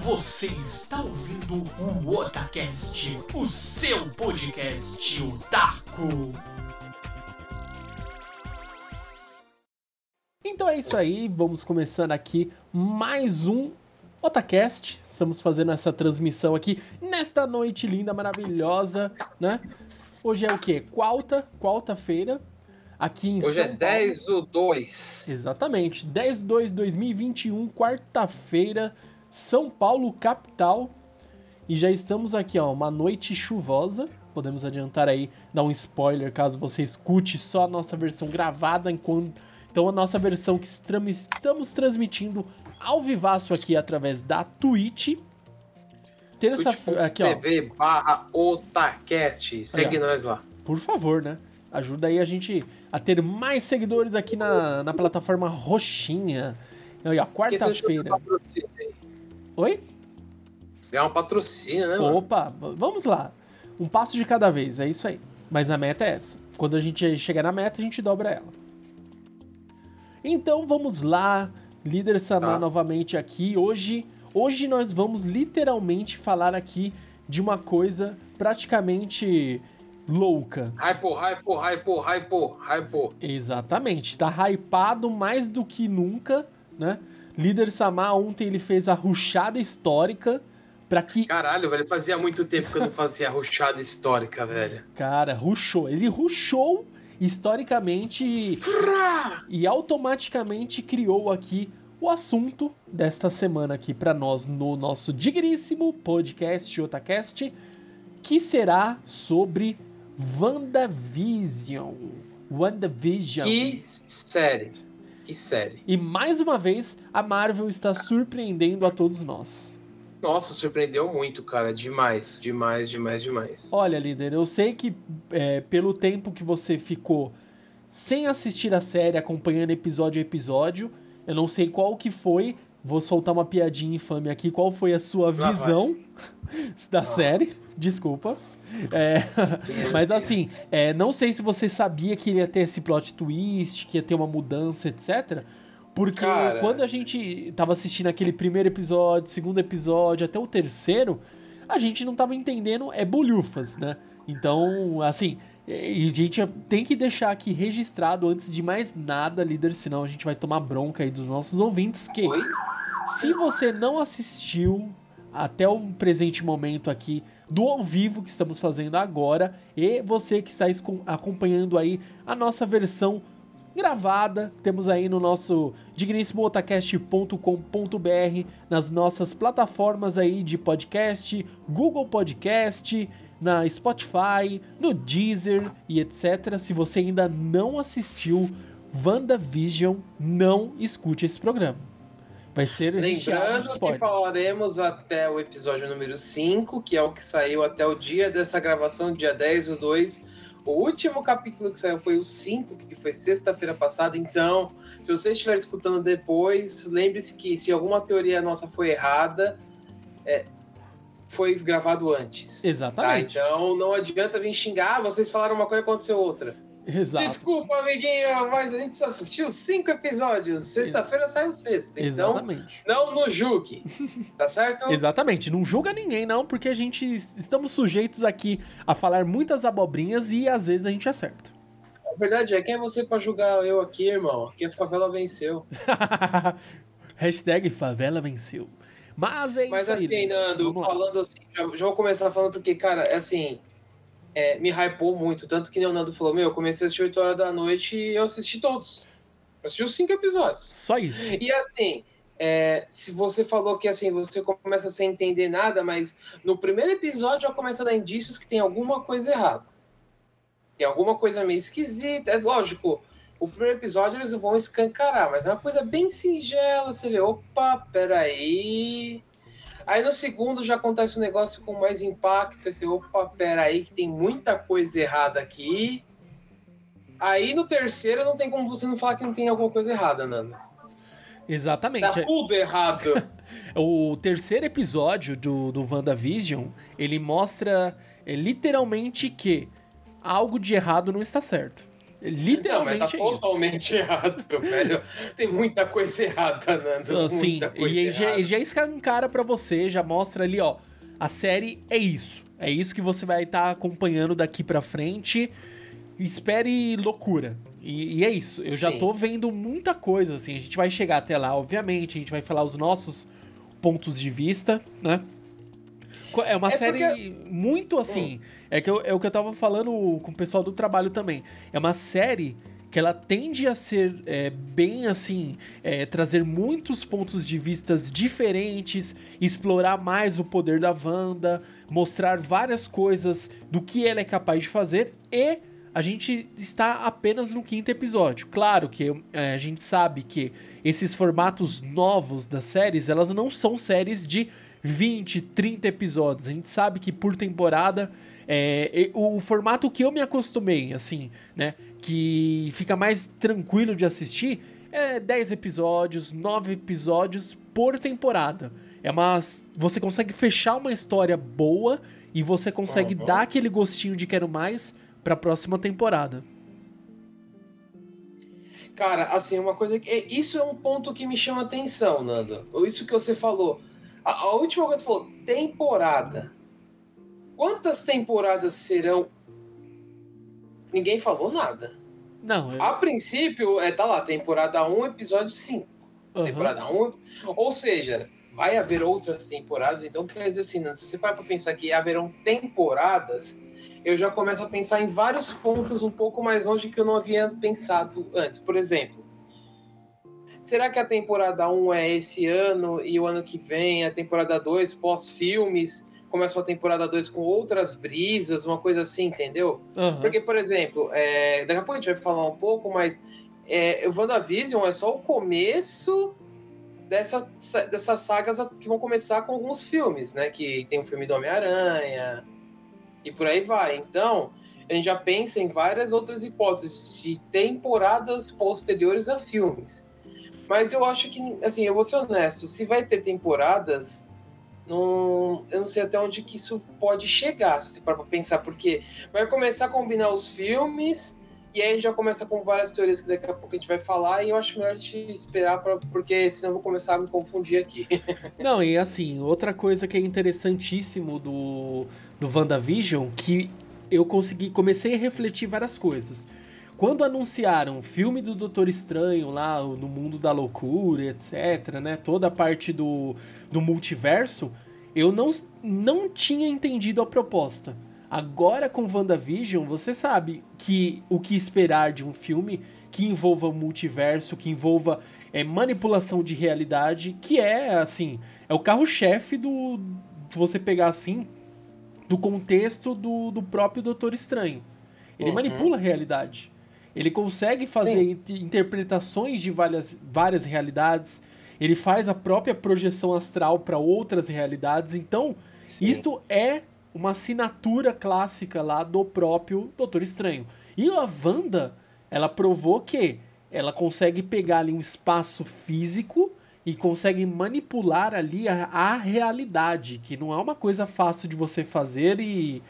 Você está ouvindo o Otacast, o seu podcast otaku. Então é isso aí, vamos começando aqui mais um Otacast. Estamos fazendo essa transmissão aqui nesta noite linda, maravilhosa, né? Hoje é o quê? Quarta, quarta-feira, aqui em Hoje São é 10 do 2. Exatamente, 10 de 2 de 2021, quarta-feira, São Paulo, capital. E já estamos aqui, ó, uma noite chuvosa. Podemos adiantar aí, dar um spoiler caso você escute só a nossa versão gravada, enquanto então a nossa versão que estamos transmitindo ao vivaço aqui através da Twitch. Terça-feira, aqui ó, TV barra Otacast. Segue Aí, nós lá. por favor, né? Ajuda aí a gente a ter mais seguidores aqui na, na plataforma roxinha. Aí, ó, quarta-feira. Oi? Ganhar um patrocínio, né, mano? Opa, vamos lá. Um passo de cada vez, é isso aí. Mas a meta é essa. Quando a gente chegar na meta, a gente dobra ela. Então vamos lá, líder Samar Tá. novamente aqui. Hoje, hoje nós vamos literalmente falar aqui de uma coisa praticamente louca. Hypo, hypo, hypo, hypo, hypo. Exatamente, tá hypado mais do que nunca, né? Líder Samar ontem ele fez a ruchada histórica para que Caralho, velho. Fazia muito tempo que eu não fazia ruchada histórica, velho. Cara, rushou. Ele rushou historicamente Frá! e automaticamente criou aqui o assunto desta semana aqui pra nós no nosso digníssimo podcast Otacast, que será sobre WandaVision. WandaVision. Que série. Que série. E mais uma vez, a Marvel está surpreendendo a todos nós. Nossa, surpreendeu muito, cara. Demais, demais, demais, demais. Olha, líder, eu sei que é, pelo tempo que você ficou sem assistir a série, acompanhando episódio a episódio, eu não sei qual que foi, vou soltar uma piadinha infame aqui, qual foi a sua Lá vai. visão da série, desculpa. É, mas assim, é, não sei se você sabia que ia ter esse plot twist, que ia ter uma mudança, etc. Porque Cara. quando a gente tava assistindo aquele primeiro episódio, segundo episódio, até o terceiro, a gente não tava entendendo é bolhufas, né? Então, assim, e a gente tem que deixar aqui registrado antes de mais nada, líder, senão a gente vai tomar bronca aí dos nossos ouvintes, que Oi? se você não assistiu até o presente momento aqui do ao vivo que estamos fazendo agora e você que está acompanhando aí a nossa versão gravada, temos aí no nosso digníssimootacast.com.br, nas nossas plataformas aí de podcast, Google Podcast, na Spotify, no Deezer e etc. Se você ainda não assistiu WandaVision, não escute esse programa. Vai ser Lembrando que falaremos até o episódio número 5, que é o que saiu até o dia dessa gravação, dia 10 do 2. O último capítulo que saiu foi o 5, que foi sexta-feira passada. Então, se você estiver escutando depois, lembre-se que se alguma teoria nossa foi errada, é, foi gravado antes. Tá? Exatamente. Então não adianta vir xingar, ah, vocês falaram uma coisa e aconteceu outra. Exato. Desculpa, amiguinho, mas a gente só assistiu cinco episódios. Sexta-feira sai o sexto. Então, Exatamente. não nos julgue. Tá certo? Exatamente, não julga ninguém não, porque a gente estamos sujeitos aqui a falar muitas abobrinhas e às vezes a gente acerta. A verdade é, quem é você pra julgar eu aqui, irmão? Aqui a favela venceu. Hashtag favela venceu. Mas é Mas assim, Nando, falando assim, já, já vou começar falando porque, cara, é assim, é, me hypou muito. Tanto que o Nando falou, meu, eu comecei a assistir 8 horas da noite e eu assisti todos. Eu assisti os cinco episódios. Só isso. E assim, é, se você falou que assim, você começa sem entender nada, mas no primeiro episódio já começa a dar indícios que tem alguma coisa errada. Tem alguma coisa meio esquisita. É lógico, o primeiro episódio eles vão escancarar, mas é uma coisa bem singela. Você vê, opa, peraí. Aí no segundo já acontece um negócio com mais impacto. Aí você, opa, peraí, que tem muita coisa errada aqui. Aí no terceiro não tem como você não falar que não tem alguma coisa errada, Nando. Exatamente. Tá tudo errado. O terceiro episódio do, do WandaVision, ele mostra é, literalmente que algo de errado não está certo. Literalmente Não, mas tá é totalmente errado, velho. Tem muita coisa errada, Nando. Assim, muita coisa e ele já, ele já escancara pra você, já mostra ali, ó. A série é isso. É isso que você vai estar acompanhando daqui pra frente. Espere loucura. E, e é isso. Eu já Sim. tô vendo muita coisa, assim. A gente vai chegar até lá, obviamente. A gente vai falar os nossos pontos de vista, né? É uma É série porque- muito assim. É, que eu- é o que eu tava falando com o pessoal do trabalho também. É uma série que ela tende a ser é, bem assim, é, trazer muitos pontos de vistas diferentes, explorar mais o poder da Wanda, mostrar várias coisas do que ela é capaz de fazer e a gente está apenas no quinto episódio. Claro que é, a gente sabe que esses formatos novos das séries, elas não são séries de 20, 30 episódios. A gente sabe que por temporada é, e- o formato que eu me acostumei, assim, né? Que fica mais tranquilo de assistir é 10 episódios, 9 episódios por temporada. É uma. Você consegue fechar uma história boa e você consegue dar aquele gostinho de quero mais pra próxima temporada. Cara, assim, uma coisa que. é- Isso é um ponto que me chama atenção, Nando. Isso que você falou. A, a última coisa que você falou, temporada. Quantas temporadas serão? Ninguém falou nada. Não, eu, A princípio, é, tá lá, temporada 1, episódio 5. Aham. Temporada 1. Ou seja, vai haver outras temporadas. Então, quer dizer assim, Nando, se você parar pra pensar que haverão temporadas, eu já começo a pensar em vários pontos um pouco mais longe que eu não havia pensado antes. Por exemplo, será que a temporada 1 é esse ano e o ano que vem, a temporada 2, pós-filmes, começa uma temporada 2 com outras brisas, uma coisa assim, entendeu? Aham. Porque, por exemplo, é, daqui a pouco a gente vai falar um pouco, mas é, o WandaVision é só o começo dessa, dessas sagas que vão começar com alguns filmes, né? Que tem o filme do Homem-Aranha e por aí vai. Então, a gente já pensa em várias outras hipóteses de temporadas posteriores a filmes. Mas eu acho que, assim, eu vou ser honesto, se vai ter temporadas, não, eu não sei até onde que isso pode chegar, se para pensar, porque vai começar a combinar os filmes, e aí a gente já começa com várias teorias que daqui a pouco a gente vai falar, e eu acho melhor a gente esperar, pra, porque senão eu vou começar a me confundir aqui. Não, e assim, outra coisa que é interessantíssimo do, do WandaVision, que eu consegui, comecei a refletir várias coisas. Quando anunciaram o filme do Doutor Estranho lá, no mundo da loucura, etc, né, toda a parte do, do multiverso, eu não, não tinha entendido a proposta. Agora com WandaVision, você sabe que o que esperar de um filme que envolva o multiverso, que envolva é, manipulação de realidade, que é, assim, é o carro-chefe do. Se você pegar assim, do contexto do, do próprio Doutor Estranho. Ele Uhum. manipula a realidade. Ele consegue fazer Sim. interpretações de várias, várias realidades. Ele faz a própria projeção astral para outras realidades. Então, Sim. isto é uma assinatura clássica lá do próprio Doutor Estranho. E a Wanda, ela provou que ela consegue pegar ali um espaço físico e consegue manipular ali a, a realidade, que não é uma coisa fácil de você fazer e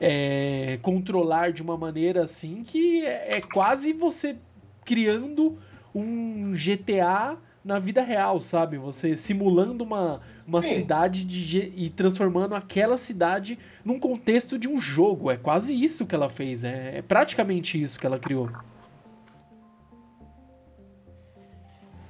é, controlar de uma maneira assim que é, é quase você criando um GTA na vida real, sabe? Você simulando uma, uma Sim. cidade de, e transformando aquela cidade num contexto de um jogo. É quase isso que ela fez. É, é praticamente isso que ela criou.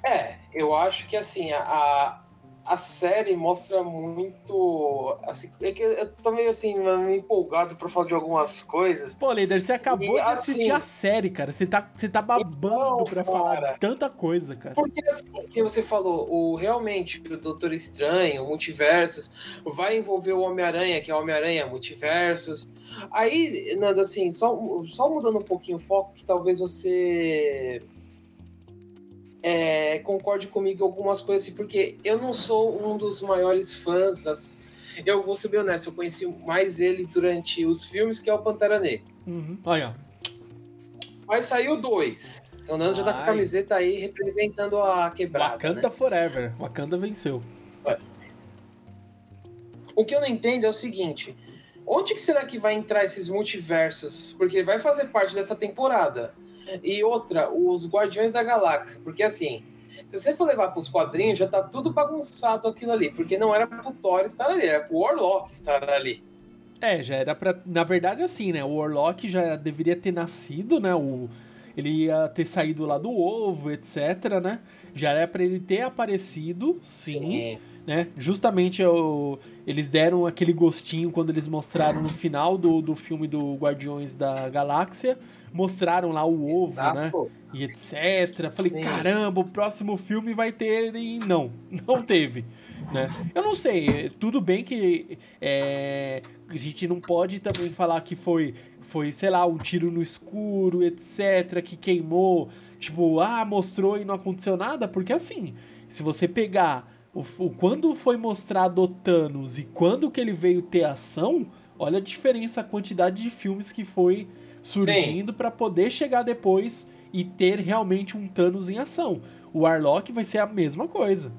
É, eu acho que assim, a, a, série mostra muito. Assim, é que eu tô meio assim, meio empolgado pra falar de algumas coisas. Pô, Leider, você acabou E, de assistir assim, a série, cara. Você tá, você tá babando Então, pra falar cara. tanta coisa, cara. Porque assim, que você falou, o, realmente o Doutor Estranho, o Multiversos, vai envolver o Homem-Aranha, que é o Homem-Aranha Multiversos. Aí, Nando, assim, só, só mudando um pouquinho o foco, que talvez você é, concorde comigo em algumas coisas, assim, porque eu não sou um dos maiores fãs das. Eu vou ser bem honesto, eu conheci mais ele durante os filmes, que é o Pantera Negra. Uhum. Olha, Mas saiu dois. O Nando já tá com a camiseta aí representando a quebrada. Wakanda né? Forever. Wakanda venceu. O que eu não entendo é o seguinte: onde que será que vai entrar esses multiversos? Porque ele vai fazer parte dessa temporada. E outra, os Guardiões da Galáxia, porque assim, se você for levar para os quadrinhos, já tá tudo bagunçado aquilo ali, porque não era pro Thor estar ali, era pro Warlock estar ali. É, já era pra. Na verdade, assim, né? O Warlock já deveria ter nascido, né? O, ele ia ter saído lá do ovo, etc, né? Já era para ele ter aparecido, sim. sim. Né? Justamente o, eles deram aquele gostinho quando eles mostraram no final do, do filme do Guardiões da Galáxia. Mostraram lá o ovo, Exato. né? E etc. Falei, Sim. caramba, o próximo filme vai ter. E não, não teve. Né? Eu não sei, tudo bem que é, a gente não pode também falar que foi, foi, sei lá, um tiro no escuro, etc., que queimou, tipo, ah, mostrou e não aconteceu nada, porque assim, se você pegar o, o quando foi mostrado o Thanos e quando que ele veio ter ação, olha a diferença, a quantidade de filmes que foi surgindo para poder chegar depois e ter realmente um Thanos em ação. O Warlock vai ser a mesma coisa.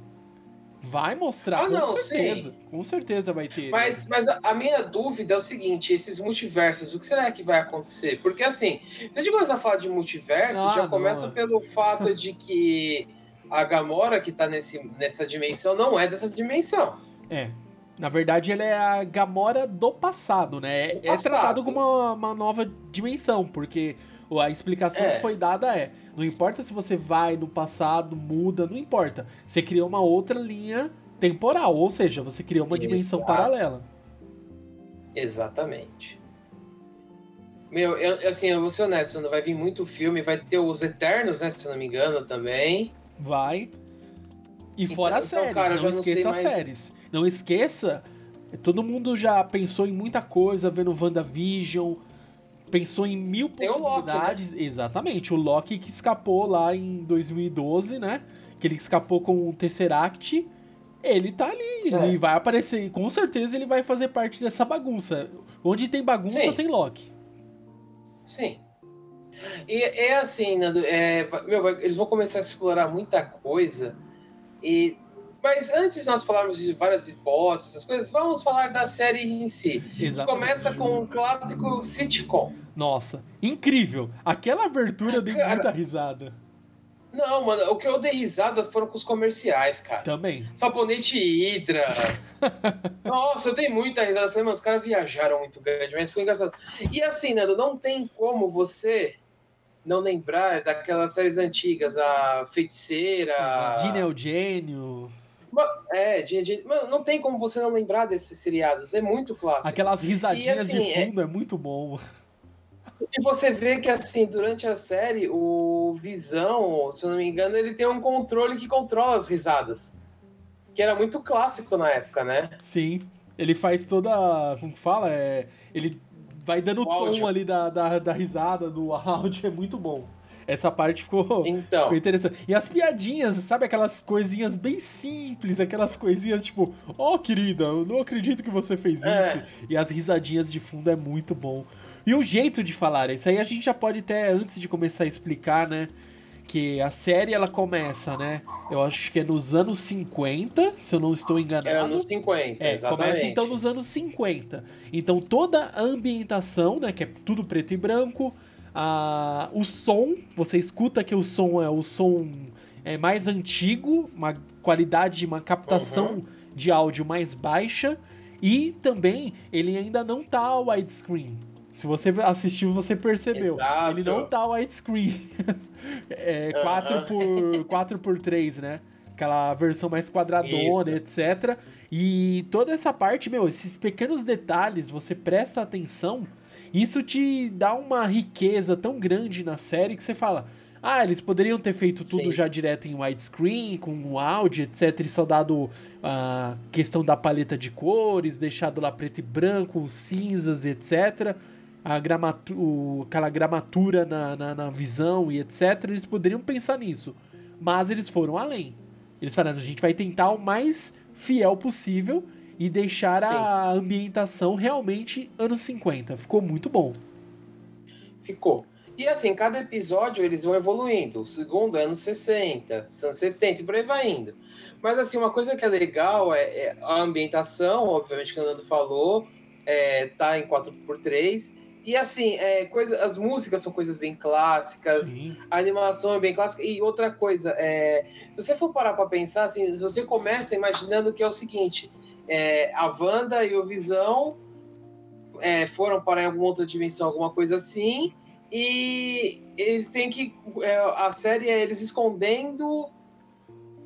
Vai mostrar, ah, com certeza. Sim. Com certeza vai ter. Mas, mas a, minha dúvida é o seguinte: esses multiversos, o que será que vai acontecer? Porque assim, se a gente começar a falar de multiverso, ah, já não. começa pelo fato de que a Gamora que tá nesse, nessa dimensão não é dessa dimensão. É. Na verdade, ela é a Gamora do passado, né? Do é tratado como uma, uma, nova dimensão, porque a explicação é. que foi dada é: não importa se você vai no passado, muda, não importa. Você criou uma outra linha temporal, ou seja, você criou uma Exato. dimensão paralela. Exatamente. Meu, eu, assim, eu vou ser honesto, não vai vir muito filme, vai ter os Eternos, né, se eu não me engano, também. Vai. E fora então, as séries, cara, não esqueça as mais... séries. Não esqueça, todo mundo já pensou em muita coisa vendo WandaVision, pensou em mil possibilidades. Loki, né? Exatamente, o Loki que escapou lá em 2012, né? Que ele escapou com o Tesseract. Ele tá ali, é. ele vai aparecer, com certeza ele vai fazer parte dessa bagunça. Onde tem bagunça, Sim. tem Loki. Sim. E é assim, Nando, é, meu, eles vão começar a explorar muita coisa. E, mas antes de nós falarmos de várias hipóteses, essas coisas, vamos falar da série em si. Exatamente. Começa com um clássico sitcom. Nossa, incrível! Aquela abertura deu muita risada. Não, mano, o que eu dei risada foram com os comerciais, cara. Também. Sabonete Hidra. Nossa, eu dei muita risada. Eu falei, mano, os caras viajaram muito grande, mas foi engraçado. E assim, Nando, não tem como você não lembrar daquelas séries antigas, a Feiticeira. Gene Eugênio. É, Gene, Mano, não tem como você não lembrar desses seriados, é muito clássico. Aquelas risadinhas assim, de fundo é... é muito bom. E você vê que, assim, durante a série, o Visão, se eu não me engano, ele tem um controle que controla as risadas. Que era muito clássico na época, né? Sim. Ele faz toda. Como que fala? É, ele vai dando o tom ali da, da, da, risada, do áudio, é muito bom. Essa parte ficou, então. ficou interessante. E as piadinhas, sabe aquelas coisinhas bem simples, aquelas coisinhas tipo, ó oh, querida, eu não acredito que você fez é. isso. E as risadinhas de fundo é muito bom. E o jeito de falar, isso aí a gente já pode até, antes de começar a explicar, né? que a série ela começa, né? Eu acho que é nos anos 50, se eu não estou enganado. É anos 50, é, exatamente. Começa então nos anos 50. Então toda a ambientação, né, que é tudo preto e branco, a, o som, você escuta que o som é o som é mais antigo, uma qualidade, uma captação uhum. de áudio mais baixa e também ele ainda não tá widescreen. Se você assistiu, você percebeu. Exato. Ele não tá widescreen. é 4 por 4 por 3, né? Aquela versão mais quadradona, Isso. etc. E toda essa parte, meu, esses pequenos detalhes, você presta atenção, isso te dá uma riqueza tão grande na série que você fala: ah, eles poderiam ter feito tudo Sim. já direto em widescreen, com áudio, etc. E só dado a questão da paleta de cores, deixado lá preto e branco, cinzas, etc a gramatu aquela gramatura na, na, na, visão e etc., eles poderiam pensar nisso. Mas eles foram além. Eles falaram, a gente vai tentar o mais fiel possível e deixar Sim. a ambientação realmente anos 50. Ficou muito bom. Ficou. E assim, cada episódio eles vão evoluindo. O segundo é anos 60, anos 70 e por aí vai indo. Mas assim, uma coisa que é legal é, é a ambientação, obviamente que o Nando falou, é, tá em 4x3 E assim, é, coisa, as músicas são coisas bem clássicas, Sim. a animação é bem clássica. E outra coisa, é, se você for parar para pensar, assim, você começa imaginando que é o seguinte: é, a Wanda e o Visão é, foram para alguma outra dimensão, alguma coisa assim, e eles têm que. é, a série é eles escondendo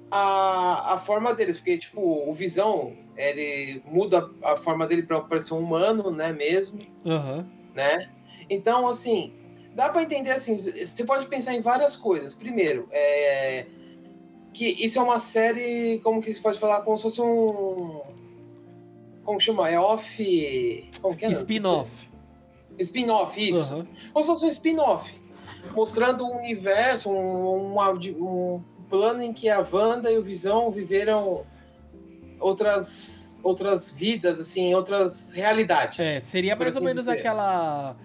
a, a forma deles, porque, tipo, o Visão ele muda a forma dele para parecer um humano, né, mesmo Aham. né? Então, assim, dá para entender assim, você pode pensar em várias coisas. Primeiro, é que isso é uma série, como que se pode falar, como se fosse um como chama? É off, como que é? Spin-off. Spin-off, isso. Aham. Como se fosse um spin-off, mostrando um universo, um, um, um plano em que a Wanda e o Visão viveram outras outras vidas, assim, outras realidades. É, seria mais ou assim menos dizer. aquela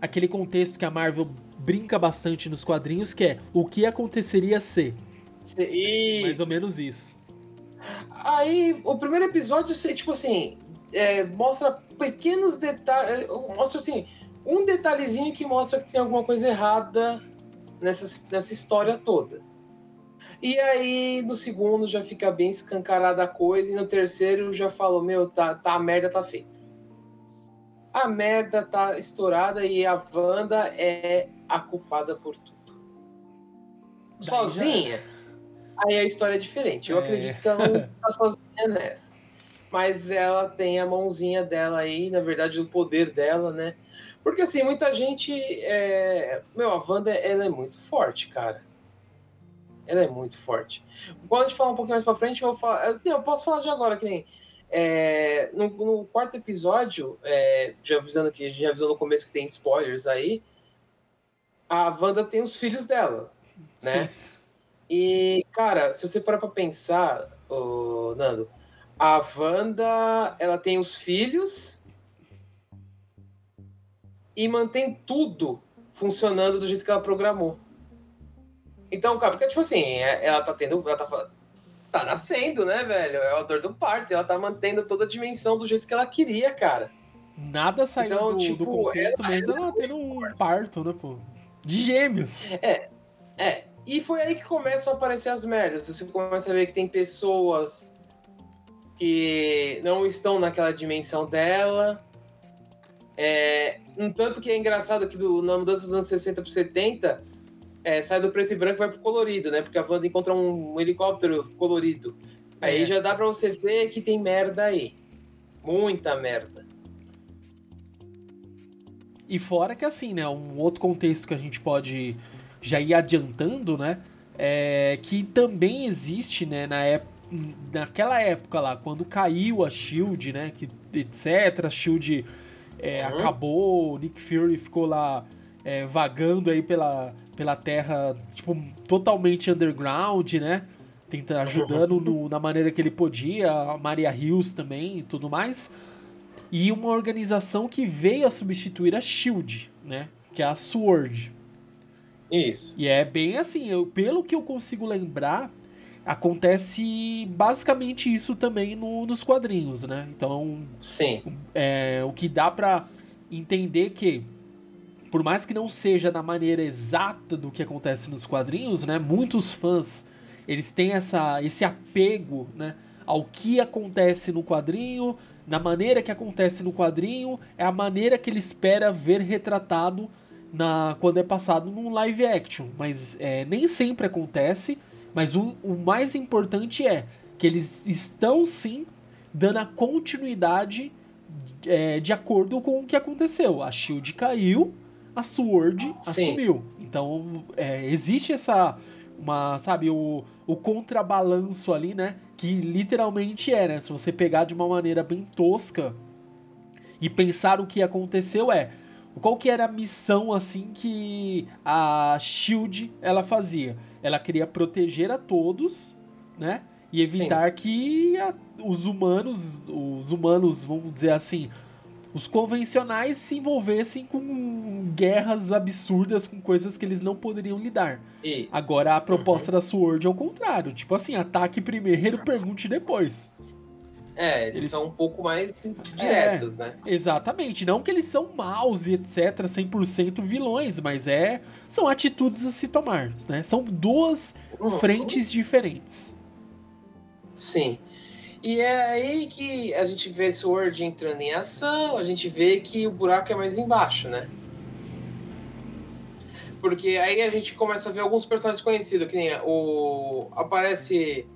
aquele contexto que a Marvel brinca bastante nos quadrinhos, que é o que aconteceria se. Isso. Mais ou menos isso. Aí, o primeiro episódio, você, tipo assim, é, mostra pequenos detalhes. Mostra assim, um detalhezinho que mostra que tem alguma coisa errada nessa, nessa história toda. E aí, no segundo, já fica bem escancarada a coisa, e no terceiro já falou: Meu, tá, tá, a merda tá feita. A merda tá estourada e a Wanda é a culpada por tudo. Sozinha. Aí a história é diferente. Eu É. acredito que ela não está sozinha nessa. Mas ela tem a mãozinha dela aí, na verdade, o poder dela, né? Porque assim, muita gente. É... Meu, a Wanda ela é muito forte, cara. Ela é muito forte. Quando a gente falar um pouquinho mais pra frente, eu vou falar. eu- posso falar de agora, que nem. é, no, no quarto episódio, é, já avisando que a gente já avisou no começo que tem spoilers aí. A Wanda tem os filhos dela, né? Sim. E, cara, se você parar pra pensar, ô, Nando, a Wanda, ela tem os filhos e mantém tudo funcionando do jeito que ela programou. Então, cara, porque, tipo assim, é- ela tá tendo. Ela tá, tá nascendo, né, velho? É o dor do parto. Ela tá mantendo toda a dimensão do jeito que ela queria, cara. Nada saiu Então, do, tipo, do contexto, ela- mas ela tendo um parto, né, pô? De gêmeos. É, e foi aí que começam a aparecer as merdas. Você começa a ver que tem pessoas que não estão naquela dimensão dela. É, um tanto que é engraçado que do, na mudança dos anos 60 para 70, é, sai do preto e branco e vai pro colorido, né? Porque a Wanda encontra um, helicóptero colorido. Aí É. já dá pra você ver que tem merda aí. Muita merda. E fora que assim, né, um outro contexto que a gente pode já ir adiantando, né, é que também existe, né, na ép naquela época lá, quando caiu a SHIELD, né, que, etc, a SHIELD é, Uhum. acabou, Nick Fury ficou lá é, vagando aí pela, pela terra, tipo, totalmente underground, né, tentando, ajudando no- na maneira que ele podia, a Maria Hills também e tudo mais e uma organização que veio a substituir a Shield, né? Que é a Sword. Isso. E é bem assim, eu, pelo que eu consigo lembrar, acontece basicamente isso também no- nos quadrinhos, né? Então, Sim. é, o que dá pra entender que, por mais que não seja da maneira exata do que acontece nos quadrinhos, né? Muitos fãs, eles têm essa, esse apego, né? Ao que acontece no quadrinho, na maneira que acontece no quadrinho, é a maneira que ele espera ver retratado na quando é passado num live action. Mas é, nem sempre acontece, mas o, o mais importante é que eles estão sim dando a continuidade é, de acordo com o que aconteceu. A Shield caiu, a Sword Sim. assumiu. Então é, existe essa uma sabe o, o contrabalanço ali, né? Que literalmente é, né? Se você pegar de uma maneira bem tosca e pensar o que aconteceu é qual que era a missão assim que a Shield ela fazia? Ela queria proteger a todos, né? E evitar que a- os humanos, os humanos, vamos dizer assim, os convencionais se envolvessem com guerras absurdas, com coisas que eles não poderiam lidar. E, Agora a proposta da Sword é o contrário, tipo assim, ataque primeiro, pergunte depois. É, eles, Eles- são um pouco mais diretos, né? Exatamente. Não que eles são maus e etc, 100% vilões, mas é são atitudes a se tomar, né? São duas Uhum. frentes diferentes. Sim. E é aí que a gente vê Sword entrando em ação, a gente vê que o buraco é mais embaixo, né? Porque aí a gente começa a ver alguns personagens conhecidos, que nem o. Aparece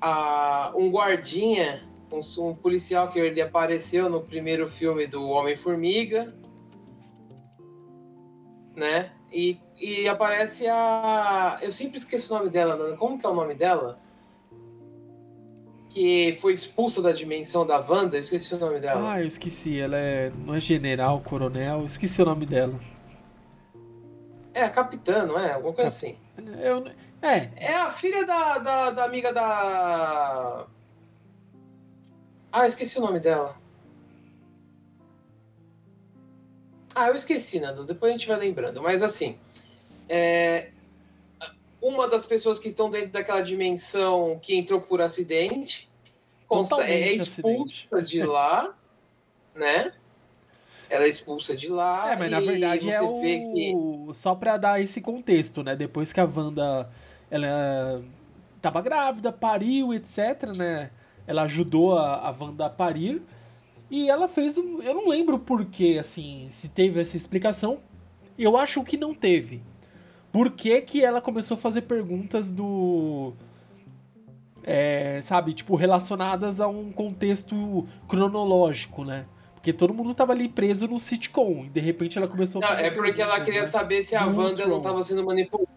a, um guardinha, um, um policial que ele apareceu no primeiro filme do Homem-Formiga, né? E, e aparece a. Eu sempre esqueço o nome dela. Como que é o nome dela? Que foi expulsa da dimensão da Wanda, eu esqueci o nome dela. Ah, eu esqueci. Ela é não é general, coronel. Esqueci o nome dela. É, a capitã, não é? Alguma coisa Cap- assim. Eu, é, É a filha da, da, da amiga da. Ah, esqueci o nome dela. Ah, eu esqueci, Nando. Depois a gente vai lembrando. Mas assim. É... Uma das pessoas que estão dentro daquela dimensão que entrou por acidente Totalmente é expulsa de lá, né? Ela é expulsa de lá. É, mas na verdade você é o... vê que. Só pra dar esse contexto, né? Depois que a Wanda ela tava grávida, pariu, etc, né? Ela ajudou a, a Wanda a parir. E ela fez um. Eu não lembro porquê, assim, se teve essa explicação. Eu acho que não teve. Por que, que ela começou a fazer perguntas do. é, sabe, tipo, relacionadas a um contexto cronológico, né? Porque todo mundo tava ali preso no sitcom. E de repente ela começou a Não, fazer é porque ela queria né? saber se a Wanda não estava sendo manipulada.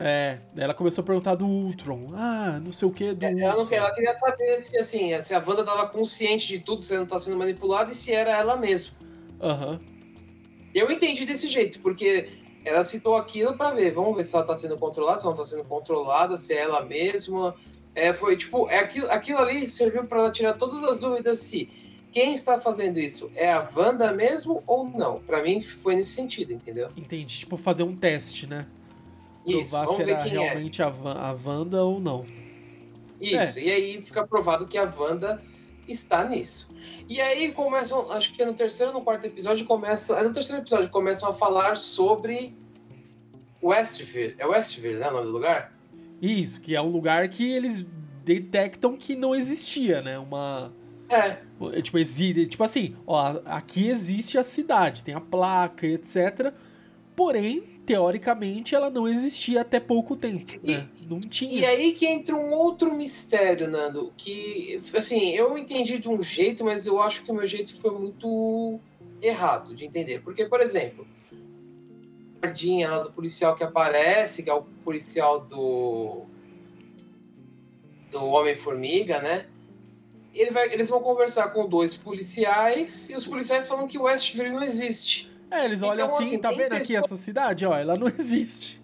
É, ela começou a perguntar do Ultron. Ah, não sei o que do Ela, não, Ultron. ela queria saber se, assim, se a Wanda estava consciente de tudo, se ela não está sendo manipulada e se era ela mesma. Aham. Eu entendi desse jeito, porque ela citou aquilo para ver, vamos ver se ela está sendo controlada, se ela não está sendo controlada, se é ela mesma. É, foi tipo, é aquilo, aquilo ali serviu para ela tirar todas as dúvidas se quem está fazendo isso é a Wanda mesmo ou não. Para mim foi nesse sentido, entendeu? Entendi. Tipo, fazer um teste, né? Isso, Provar vamos se ver era quem é. realmente a, Van- a Wanda ou não. Isso, e aí fica provado que a Wanda está nisso. E aí começam, acho que é no terceiro ou no quarto episódio, começam. É no terceiro episódio, começam a falar sobre Westville. É Westville, né? O nome do lugar? Isso, que é um lugar que eles detectam que não existia, né? Uma. É. é, Tipo, existe, tipo assim, ó, aqui existe a cidade, tem a placa, etc. Porém, teoricamente, ela não existia até pouco tempo. Né? Não E tinha. aí que entra um outro mistério, Nando, que, assim, eu entendi de um jeito, mas eu acho que o meu jeito foi muito errado de entender. Porque, por exemplo, a guardinha lá do policial que aparece, que é o policial do do Homem-Formiga, né? Ele vai, eles vão conversar com dois policiais e os policiais falam que Westville não existe. É, eles olham Então, assim, assim, tá vendo aqui pessoa- essa cidade? Ó, ela não existe.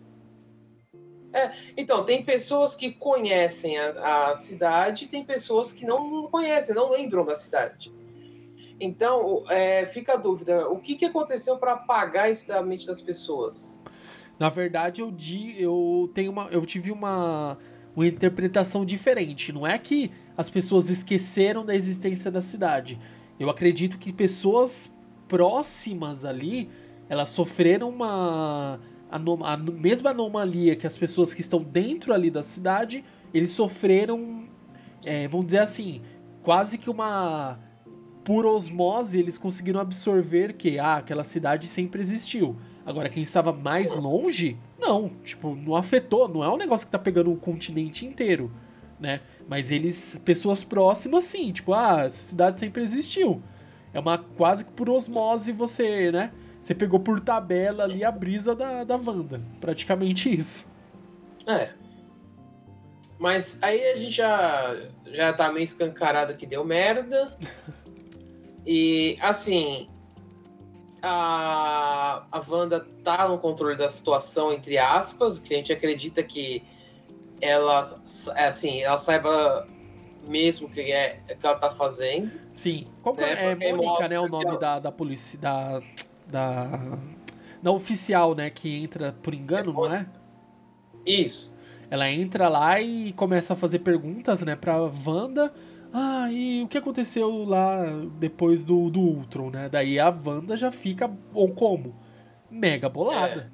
Então, tem pessoas que conhecem a, a cidade e tem pessoas que não conhecem, não lembram da cidade. Então, é, fica a dúvida: o que, que aconteceu para apagar isso da mente das pessoas? Na verdade, eu, di, eu tenho uma. Eu tive uma, uma interpretação diferente. Não é que as pessoas esqueceram da existência da cidade. Eu acredito que pessoas próximas ali, elas sofreram uma. A mesma anomalia que as pessoas que estão dentro ali da cidade, eles sofreram. é, vamos dizer assim, quase que uma. Por osmose, eles conseguiram absorver que ah, aquela cidade sempre existiu. Agora, quem estava mais longe, não. Tipo, não afetou. Não é um negócio que tá pegando o continente inteiro, né? Mas eles, pessoas próximas, sim. Tipo, ah, essa cidade sempre existiu. É uma quase que por osmose você, né? Você pegou por tabela ali a brisa da, da Wanda. Praticamente isso. É. Mas aí a gente já, já tá meio escancarado que deu merda. E, assim, a, a Wanda tá no controle da situação, entre aspas, que a gente acredita que ela, é assim, ela saiba mesmo o que, é, que ela tá fazendo. Sim. Que É, é, é porque Mônica, né? O nome da, da polícia. Da. Da. Da oficial, né? Que entra por engano, não é? Isso. Ela entra lá e começa a fazer perguntas, né, pra Wanda. Ah, e o que aconteceu lá depois do, do Ultron, né? Daí a Wanda já fica. Ou como? Mega bolada.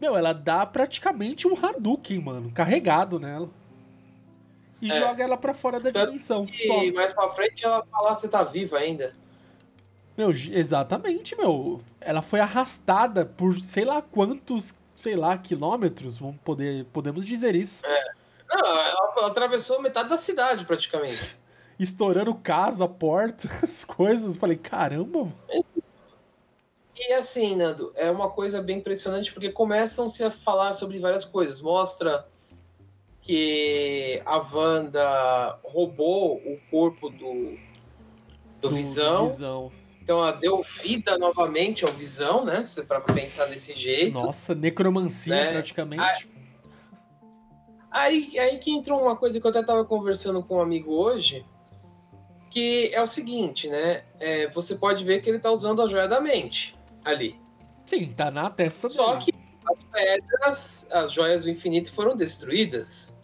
Meu, ela dá praticamente um Hadouken, mano, carregado nela. E É. joga ela pra fora da Tanto dimensão. E mais pra frente ela fala, você tá viva ainda. Meu, exatamente, meu. Ela foi arrastada por sei lá quantos, sei lá, quilômetros, vamos poder, podemos dizer isso. Não, ela, atravessou metade da cidade praticamente. Estourando casa, porta, as coisas. Falei, caramba. E assim, Nando, é uma coisa bem impressionante porque começam-se a falar sobre várias coisas. Mostra que a Wanda roubou o corpo do, do, Visão. Visão. Então ela deu vida novamente ao Visão, né? Se para pensar desse jeito. Nossa, necromancia Né? praticamente. Aí, aí que entra uma coisa que eu até tava conversando com um amigo hoje, que é o seguinte, né? É, você pode ver que ele tá usando a joia da mente ali. Sim, tá na testa Só dele. que as pedras, as joias do infinito foram destruídas,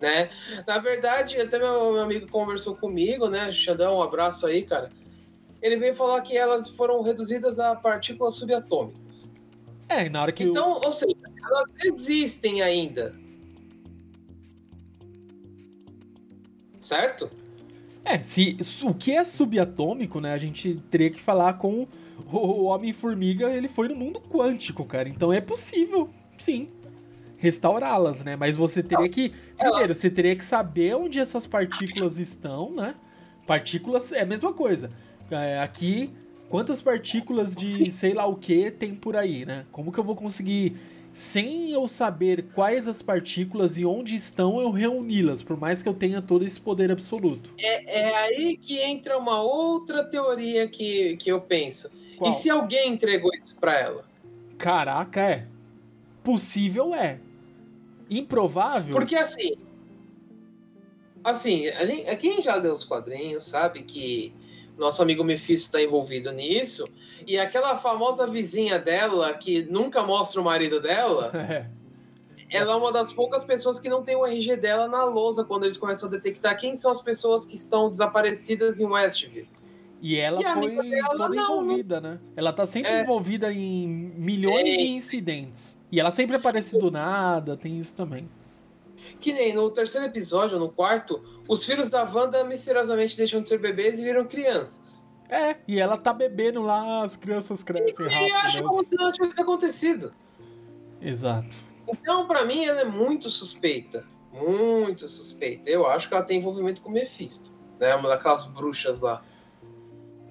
né? Na verdade, até meu, meu amigo conversou comigo, né? Xandão, um abraço aí, cara. Ele veio falar que elas foram reduzidas a partículas subatômicas. É, e na hora que Então, ou seja, elas existem ainda. Certo? É, se o que é subatômico, né? A gente teria que falar com o, o Homem-Formiga, ele foi no mundo quântico, cara. Então é possível, sim, restaurá-las, né? Mas você teria que. Primeiro, você teria que saber onde essas partículas estão, né? Partículas é a mesma coisa. É, aqui, quantas partículas de Sim. sei lá o que tem por aí, né? Como que eu vou conseguir. Sem eu saber quais as partículas e onde estão, eu reuni-las, por mais que eu tenha todo esse poder absoluto. É, é aí que entra uma outra teoria que, que eu penso. Qual? E se alguém entregou isso pra ela? Caraca, é. Possível é. Improvável? Porque assim. Assim, a gente, quem já leu os quadrinhos sabe que nosso amigo Mephisto está envolvido nisso. E aquela famosa vizinha dela, que nunca mostra o marido dela, É. ela é uma das poucas pessoas que não tem o RG dela na lousa quando eles começam a detectar quem são as pessoas que estão desaparecidas em Westview. E ela E foi dela, toda não, envolvida, né? Ela tá sempre É. envolvida em milhões É. de incidentes. E ela sempre aparece do nada, tem isso também. Que nem no terceiro episódio, no quarto, os filhos da Wanda misteriosamente deixam de ser bebês e viram crianças. É, e ela tá bebendo lá, as crianças crescem E acho rápido. como né? se não tivesse acontecido. Exato. Então, pra mim, ela é muito suspeita. Muito suspeita. Eu acho que ela tem envolvimento com o Mephisto. Né? Uma daquelas bruxas lá.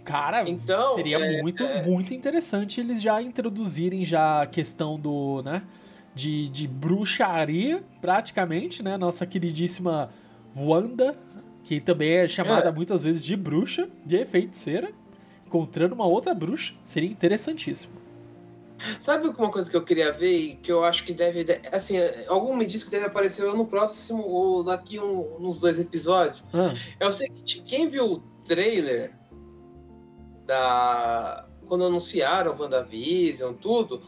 Cara, Então, seria é, muito, muito interessante eles já introduzirem já a questão do, né, de, de bruxaria, praticamente, né, nossa queridíssima Wanda, que também é chamada É. muitas vezes de bruxa, de feiticeira, encontrando uma outra bruxa, seria interessantíssimo. Sabe uma coisa que eu queria ver e que eu acho que deve. Assim, algum me diz que deve aparecer no próximo ou daqui um, nos dois episódios. Ah, É o seguinte: quem viu o trailer da. Quando anunciaram WandaVision, tudo,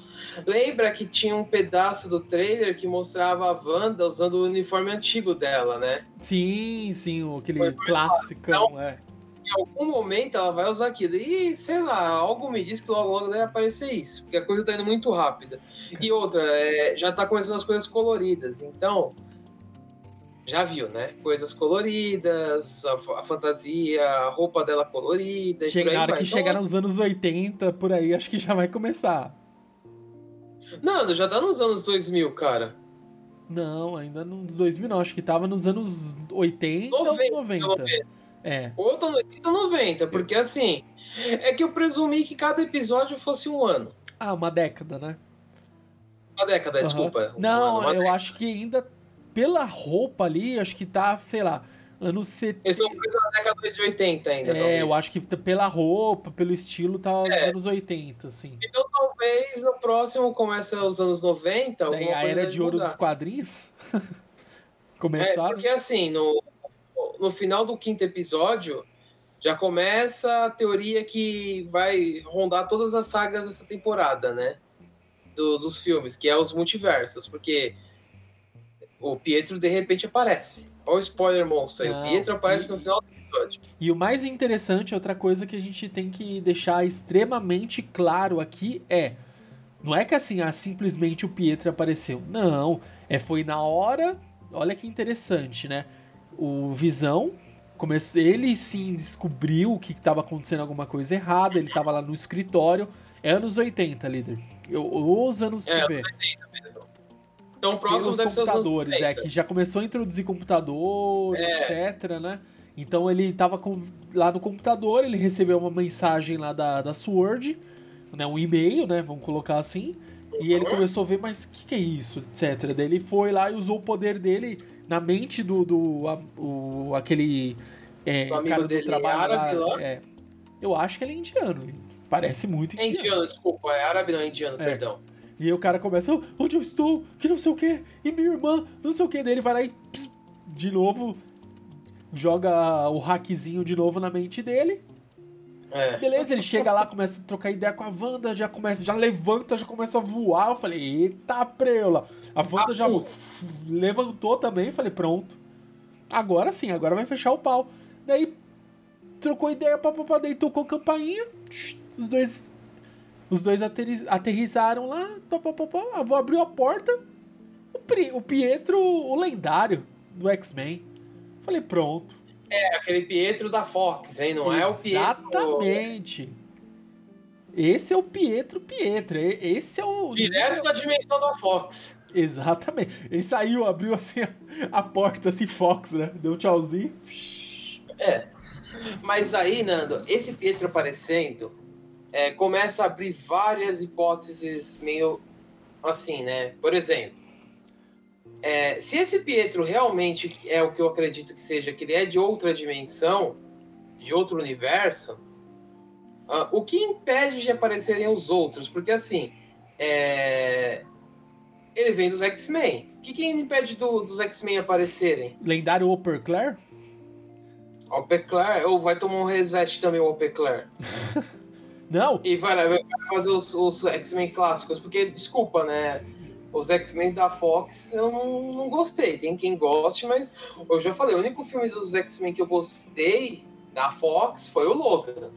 lembra que tinha um pedaço do trailer que mostrava a Wanda usando o uniforme antigo dela, né? sim, sim, aquele Foi clássico, é. Em algum momento ela vai usar aquilo. E sei lá, algo me diz que logo logo deve aparecer isso, porque a coisa tá indo muito rápida. E outra, é, já tá começando as coisas coloridas, então. Já viu, né? Coisas coloridas, a, a fantasia, a roupa dela colorida. Chega, por aí na hora que Então, chegar nos anos 80, por aí, acho que já vai começar. Não, já tá nos anos 2000, cara. Não, ainda nos 2000 não, acho que tava nos anos 80 ou 90, 90. pelo menos. É, Ou tá no 80 ou 90, porque assim. É que eu presumi que cada episódio fosse um ano. ah, uma década, né? Uma década, Aham. desculpa. um Não, ano, uma eu década. acho que ainda pela roupa ali, acho que tá, sei lá, anos 70. Eles são presos na década de 80 ainda, É, talvez. eu acho que pela roupa, pelo estilo, tá nos É. anos 80, assim. Então talvez no próximo comece os anos 90. Daí a coisa era de ouro mudar. dos quadrinhos É, começaram. porque assim, no, no final do quinto episódio, já começa a teoria que vai rondar todas as sagas dessa temporada, né? Do- dos filmes, que é os multiversos, porque o Pietro de repente aparece. Olha o spoiler monstro aí. O Pietro aparece e- no final do episódio. E o mais interessante, outra coisa que a gente tem que deixar extremamente claro aqui é. Não é que assim, ah, simplesmente o Pietro apareceu. Não. É foi na hora. Olha que interessante, né? O Visão. Começou, ele sim descobriu que estava acontecendo alguma coisa errada. Ele estava lá no escritório. É anos 80, líder. Eu, os anos. É, deixa eu ver. Então o próximo deve ser os anos computadores, 80. é, que já começou a introduzir computador, É. etc, né? Então ele tava com- lá no computador, ele recebeu uma mensagem lá da, da Sword, né, um e-mail, né, vamos colocar assim, e ele começou a ver, mas o que, que é isso, etc. Daí ele foi lá e usou o poder dele na mente do, do a- o, aquele é, Do amigo cara do trabalho árabe lá? é. Eu acho que ele é indiano, parece muito É indiano, desculpa. É árabe, não é indiano, É. perdão. E aí o cara começa, "Oh, onde eu estou? Que não sei o que, e minha irmã, não sei o que. Daí ele vai lá e ps, de novo joga o hackzinho de novo na mente dele. É. Beleza, ele chega lá, começa a trocar ideia com a Wanda, já começa, já levanta, já começa a voar. Eu falei, eita preula. A Wanda Ah, já levantou também, falei, pronto. Agora sim, agora vai fechar o pau. Daí trocou ideia, papapá, daí tocou campainha. tch, Os dois os dois aterri- aterrizaram lá, papapá, a avó abriu a porta. O, Pri- o Pietro, o lendário do X-Men. Falei, pronto. É aquele Pietro da Fox, hein? Não é o Pietro. Exatamente. Esse é o Pietro Pietro. Esse é o. Direto da dimensão da Fox. Exatamente. Ele saiu, abriu assim a, porta, assim, Fox, né? Deu tchauzinho. É. Mas aí, Nando, esse Pietro aparecendo é, começa a abrir várias hipóteses meio assim, né? Por exemplo, é, se esse Pietro realmente é o que eu acredito que seja, que ele é de outra dimensão, de outro universo, ah, o que impede de aparecerem os outros? Porque assim, é, ele vem dos X-Men. O que, que impede do- dos X-Men aparecerem? Lendário Upper Claire? Alpeclar, ou vai tomar um reset também o Alpeclar. Não. E vai, vai fazer os, os X-Men clássicos, porque, desculpa, né? Os X-Men da Fox eu não, não gostei. Tem quem goste, mas eu já falei, o único filme dos X-Men que eu gostei da Fox foi o Logan.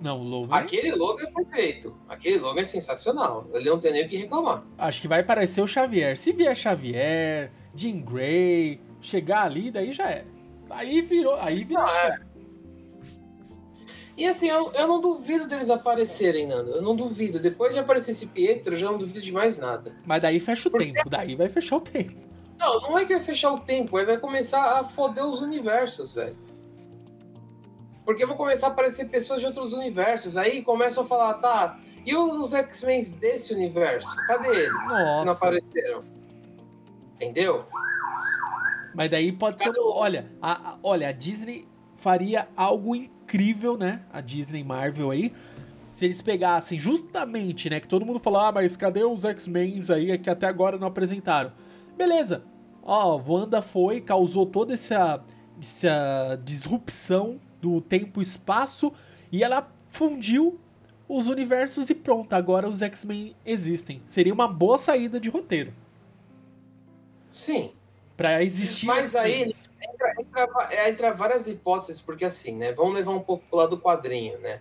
Não, Logan. Aquele Logan é perfeito. Aquele Logan é sensacional. Ele não tem nem o que reclamar. Acho que vai aparecer o Xavier. Se vier Xavier, Jean Grey, chegar ali, daí já era. Aí virou. Aí virou. Ah, é. E assim, eu, eu não duvido deles aparecerem, Nando. Eu não duvido. Depois de aparecer esse Pietro, eu já não duvido de mais nada. Mas daí fecha o Porque- tempo. Daí vai fechar o tempo. Não, não é que vai fechar o tempo, aí vai começar a foder os universos, velho. Porque vão começar a aparecer pessoas de outros universos. Aí começam a falar, tá, e os X-Men desse universo? Cadê eles? Nossa. Que não apareceram. Entendeu? Mas daí pode ser. Cada um. Olha, a, a- olha, a Disney faria algo incrível, né? A Disney Marvel aí. Se eles pegassem justamente, né? Que todo mundo falou, ah, mas cadê os X-Men aí que até agora não apresentaram? Beleza. Ó, Wanda foi, causou toda essa, essa disrupção do tempo e espaço e ela fundiu os universos e pronto, agora os X-Men existem. Seria uma boa saída de roteiro. Sim. Pra existir. Mas aí-. Entra, entra, é, entra várias hipóteses, porque assim, né? Vamos levar um pouco pro lado do quadrinho, né?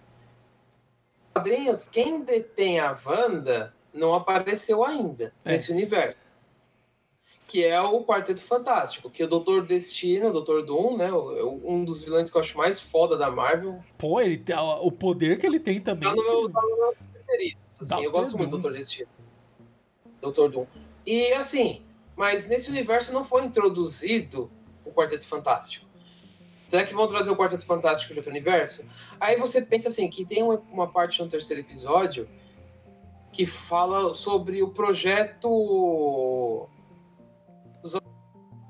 Quadrinhos, quem detém a Wanda não apareceu ainda É. nesse universo. Que é o Quarteto Fantástico, que o Doutor Destino, o Doutor Doom, né? é um dos vilões que eu acho mais foda da Marvel. Pô, ele tem- o poder que ele tem também. Tá no meu, tá no meu preferido. Assim, eu gosto muito do. Doutor Destino. Doutor Doom. E assim, mas nesse universo não foi introduzido o Quarteto Fantástico. Será que vão trazer o Quarteto Fantástico de outro universo? Aí você pensa assim, que tem uma, parte no terceiro episódio que fala sobre o projeto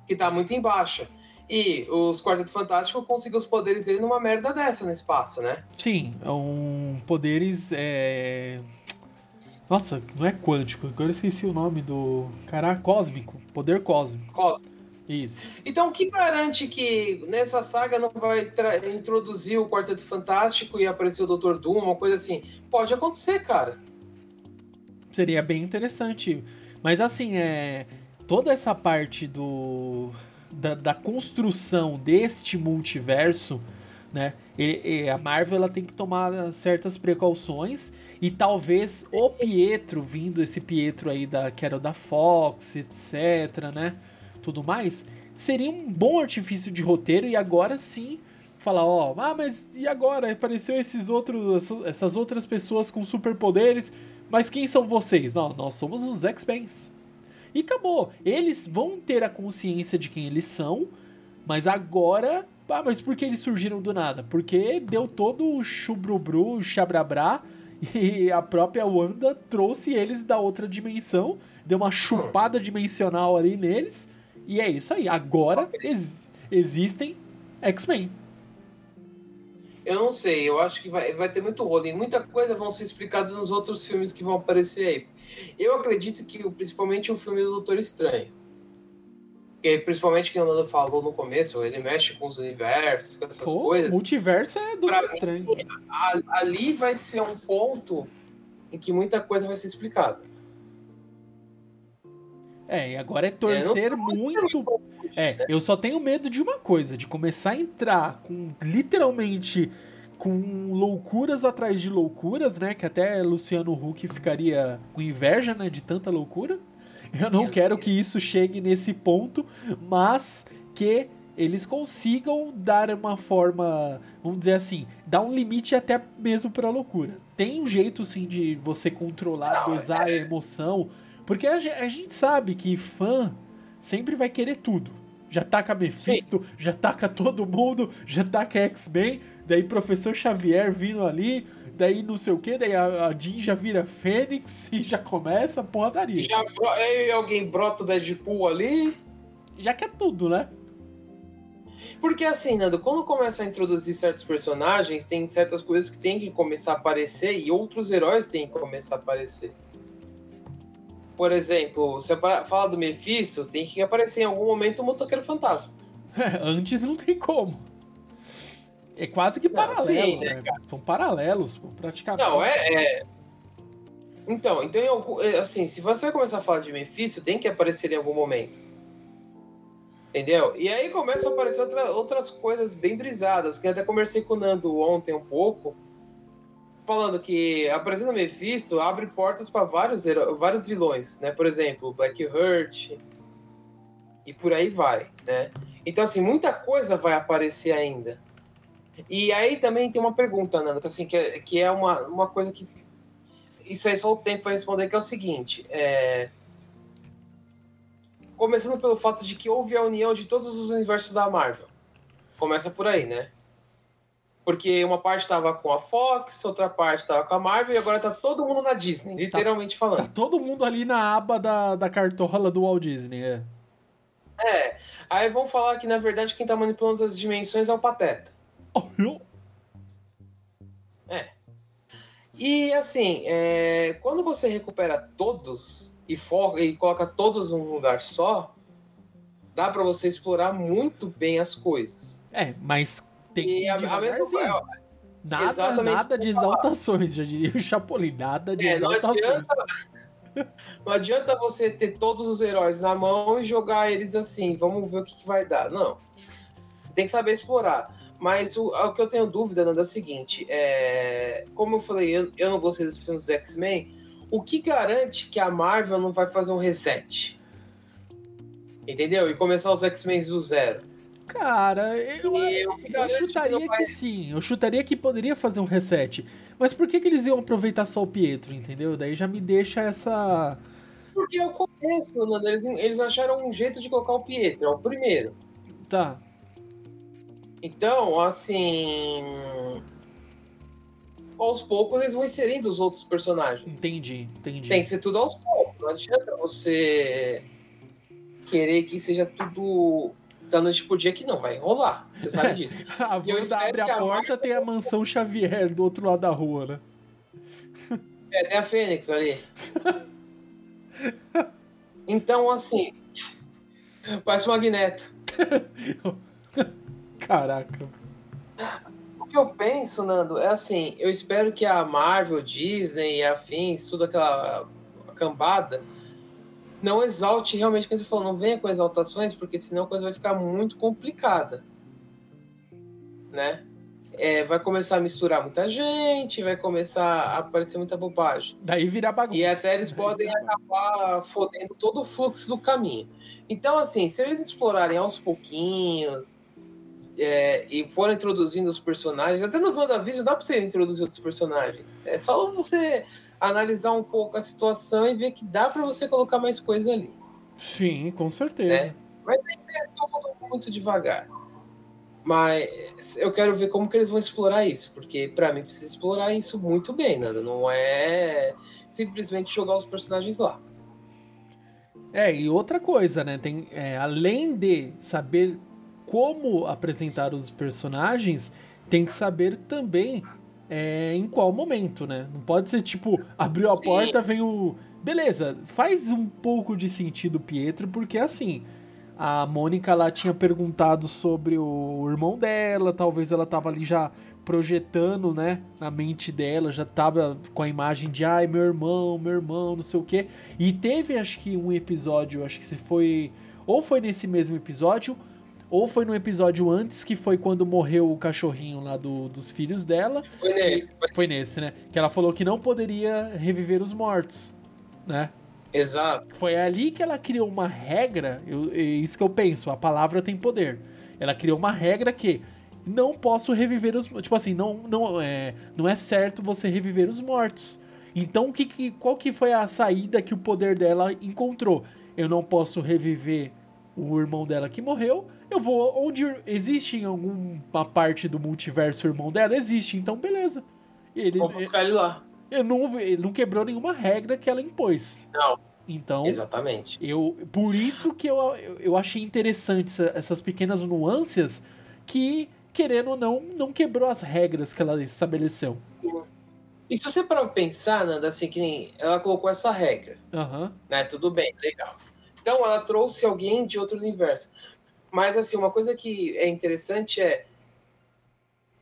que tá muito em baixa. E os Quarteto Fantástico conseguiu os poderes dele numa merda dessa no espaço, né? Sim, é um poderes. É... Nossa, não é quântico, agora eu esqueci o nome do. Caraca, cósmico. Poder cósmico. Cosmo. Isso. Então, o que garante que nessa saga não vai introduzir o Quarteto Fantástico e aparecer o Doutor Doom, uma coisa assim? Pode acontecer, cara. Seria bem interessante. Mas assim, é. Toda essa parte do. da, da construção deste multiverso, né? E, e a Marvel ela tem que tomar certas precauções e talvez o Pietro, vindo esse Pietro aí da que era da Fox, etc, né? Tudo mais, seria um bom artifício de roteiro e agora sim falar, ó, ah, mas e agora? Apareceu esses outros essas outras pessoas com superpoderes, mas quem são vocês? Não, nós somos os X-Men. E acabou. Eles vão ter a consciência de quem eles são, mas agora ah, mas por que eles surgiram do nada? Porque deu todo o chubrubru, o chabrabrá, e a própria Wanda trouxe eles da outra dimensão, deu uma chupada dimensional ali neles, e é isso aí. Agora ex existem X-Men. Eu não sei, eu acho que vai, vai ter muito rolo. E muita coisa vão ser explicadas nos outros filmes que vão aparecer aí. Eu acredito que principalmente o filme do Doutor Estranho. Porque, principalmente que o Nando falou no começo, ele mexe com os universos, com essas Pô, coisas. Multiverso é do estranho. Mim, ali vai ser um ponto em que muita coisa vai ser explicada. É, e agora é torcer é, muito. É, né? eu só tenho medo de uma coisa, de começar a entrar com literalmente com loucuras atrás de loucuras, né? Que até Luciano Huck ficaria com inveja, né? De tanta loucura. Eu não quero que isso chegue nesse ponto, mas que eles consigam dar uma forma, vamos dizer assim, dar um limite até mesmo para loucura. Tem um jeito sim de você controlar, dosar a é. emoção, porque a gente sabe que fã sempre vai querer tudo. Já taca Mephisto, sim. já taca todo mundo, já taca X-Men, daí Professor Xavier vindo ali, daí não sei o que, daí a, a Jean já vira Fênix e já começa a porradaria. Já aí alguém brota o Deadpool ali. Já quer tudo, né? Porque assim, Nando, quando começa a introduzir certos personagens, tem certas coisas que tem que começar a aparecer e outros heróis têm que começar a aparecer. Por exemplo, você fala do Mephisto, tem que aparecer em algum momento o Motoqueiro Fantasma. Antes não tem como. É quase que paralelo, sim, né, né? São paralelos, praticamente. Não, é, é... Então, então é, assim, se você vai começar a falar de Mephisto, tem que aparecer em algum momento. Entendeu? E aí começam a aparecer outra, outras coisas bem brisadas, que até conversei com o Nando ontem um pouco, falando que aparecendo Mephisto abre portas para vários, vários vilões, né? Por exemplo, Black Hurt e por aí vai, né? Então, assim, muita coisa vai aparecer ainda. E aí também tem uma pergunta, Nando, que, assim, que, é, que é uma, uma coisa que. Isso aí só o tempo vai responder, que é o seguinte. É... Começando pelo fato de que houve a união de todos os universos da Marvel. Começa por aí, né? Porque uma parte estava com a Fox, outra parte estava com a Marvel e agora tá todo mundo na Disney, tá. literalmente tá, falando. Tá todo mundo ali na aba da, da cartola do Walt Disney, é. É. Aí vão falar que na verdade quem tá manipulando as dimensões é o Pateta. É. E assim, é, quando você recupera todos e, for, e coloca todos num lugar só, dá para você explorar muito bem as coisas. É, mas tem que ir a, a mesma, Nada, Exatamente nada de exaltações, já diria o Chapolin, nada de é, exaltações. Não adianta, não adianta você ter todos os heróis na mão e jogar eles assim, vamos ver o que, que vai dar. Não. Você tem que saber explorar. Mas o, o que eu tenho dúvida, Nando, é o seguinte: é, como eu falei, eu, eu não gostei dos filmes dos X-Men. O que garante que a Marvel não vai fazer um reset? Entendeu? E começar os X-Men do zero. Cara, eu, eu, eu chutaria que, vai... que, sim. Eu chutaria que poderia fazer um reset. Mas por que, que eles iam aproveitar só o Pietro, entendeu? Daí já me deixa essa. Porque eu conheço, Nando. Eles, eles acharam um jeito de colocar o Pietro, é o primeiro. Tá. Então, assim. Aos poucos eles vão inserindo os outros personagens. Entendi, entendi. Tem que ser tudo aos poucos. Não adianta você querer que seja tudo da noite pro dia que não vai rolar. Você sabe disso. a Wanda abre a, a porta, tem a mansão Xavier do outro lado da rua, né? É, tem a Fênix ali. então, assim. Parece um Magneto. Caraca. O que eu penso, Nando, é assim, eu espero que a Marvel, Disney e afins, toda aquela cambada, não exalte realmente o que você falou, não venha com exaltações, porque senão a coisa vai ficar muito complicada. Né? É, vai começar a misturar muita gente, vai começar a aparecer muita bobagem. Daí virar bagunça. E até eles podem acabar fodendo todo o fluxo do caminho. Então, assim, se eles explorarem aos pouquinhos é, e forem introduzindo os personagens, até no WandaVision dá pra você introduzir outros personagens. É só você analisar um pouco a situação e ver que dá para você colocar mais coisa ali. Sim, com certeza. Né? Mas tem que ser muito devagar. Mas eu quero ver como que eles vão explorar isso, porque para mim precisa explorar isso muito bem, nada. Não é simplesmente jogar os personagens lá. É, e outra coisa, né? Tem, é, além de saber como apresentar os personagens, tem que saber também é, em qual momento, né? Não pode ser tipo, abriu a Sim. porta, vem o. Beleza, faz um pouco de sentido, Pietro, porque assim, a Mônica lá tinha perguntado sobre o irmão dela, talvez ela tava ali já projetando, né, na mente dela, já tava com a imagem de, ai, meu irmão, meu irmão, não sei o quê. E teve, acho que, um episódio, acho que se foi. Ou foi nesse mesmo episódio, ou foi no episódio antes, que foi quando morreu o cachorrinho lá do, dos filhos dela. Foi nesse. Foi, foi nesse, né? Que ela falou que não poderia reviver os mortos, né? Exato. Foi ali que ela criou uma regra, eu, é isso que eu penso, a palavra tem poder. Ela criou uma regra que não posso reviver os. Tipo assim, não, não, é, não é certo você reviver os mortos. Então, que, que, qual que foi a saída que o poder dela encontrou? Eu não posso reviver o irmão dela que morreu. Eu vou onde existe em alguma parte do multiverso o irmão dela? Existe, então beleza. Ele, Vou buscar ele lá. Ele não, ele não quebrou nenhuma regra que ela impôs. Não. Então, exatamente. Eu, por isso que eu, eu achei interessante essas pequenas nuances que querendo ou não, não quebrou as regras que ela estabeleceu. E se você para pensar, Nanda, assim, que nem ela colocou essa regra, uhum. né? Tudo bem, legal. Então ela trouxe alguém de outro universo. Mas assim, uma coisa que é interessante é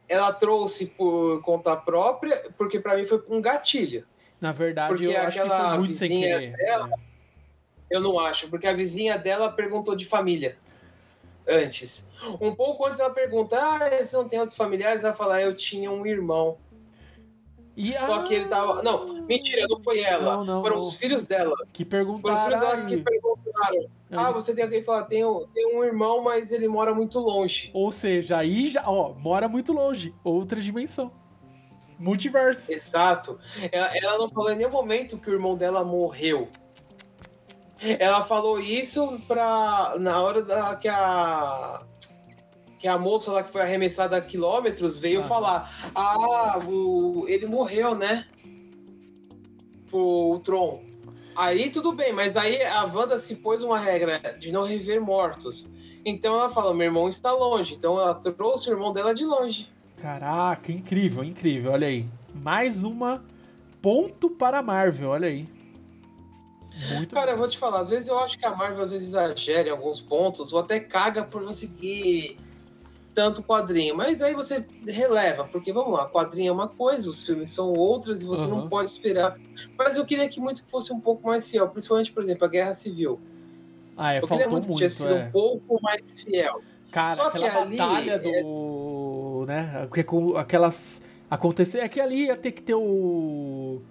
ela trouxe por conta própria, porque para mim foi um gatilho. Na verdade, porque eu acho que foi muito vizinha dela, é. eu não acho, porque a vizinha dela perguntou de família antes. Um pouco antes ela pergunta: Ah, você não tem outros familiares? Ela fala: ah, Eu tinha um irmão. E, Só que ele tava. Não, mentira, não foi ela. Não, não, Foram não. os filhos dela. Que perguntaram. Foram os filhos dela que perguntaram. Ah, você tem alguém que fala, tem, um irmão, mas ele mora muito longe. Ou seja, aí já, ó, mora muito longe. Outra dimensão. Multiverso. Exato. Ela, ela não falou em nenhum momento que o irmão dela morreu. Ela falou isso pra. Na hora da, que a. Que a moça lá que foi arremessada a quilômetros veio ah. falar: Ah, o, ele morreu, né? O, o Tron. Aí tudo bem, mas aí a Wanda se pôs uma regra de não rever mortos. Então ela fala: meu irmão está longe. Então ela trouxe o irmão dela de longe. Caraca, incrível, incrível. Olha aí. Mais uma ponto para a Marvel, olha aí. Muito Cara, bom. eu vou te falar, às vezes eu acho que a Marvel às vezes exagera em alguns pontos, ou até caga por não seguir tanto quadrinho. Mas aí você releva, porque vamos lá, quadrinho é uma coisa, os filmes são outras e você uhum. não pode esperar. Mas eu queria que muito que fosse um pouco mais fiel, principalmente, por exemplo, a Guerra Civil. Ah, é, eu queria muito, que tivesse sido é. um pouco mais fiel. Cara, Só aquela que batalha ali, do. É... né? Aquelas. Acontecer. É que ali ia ter que ter o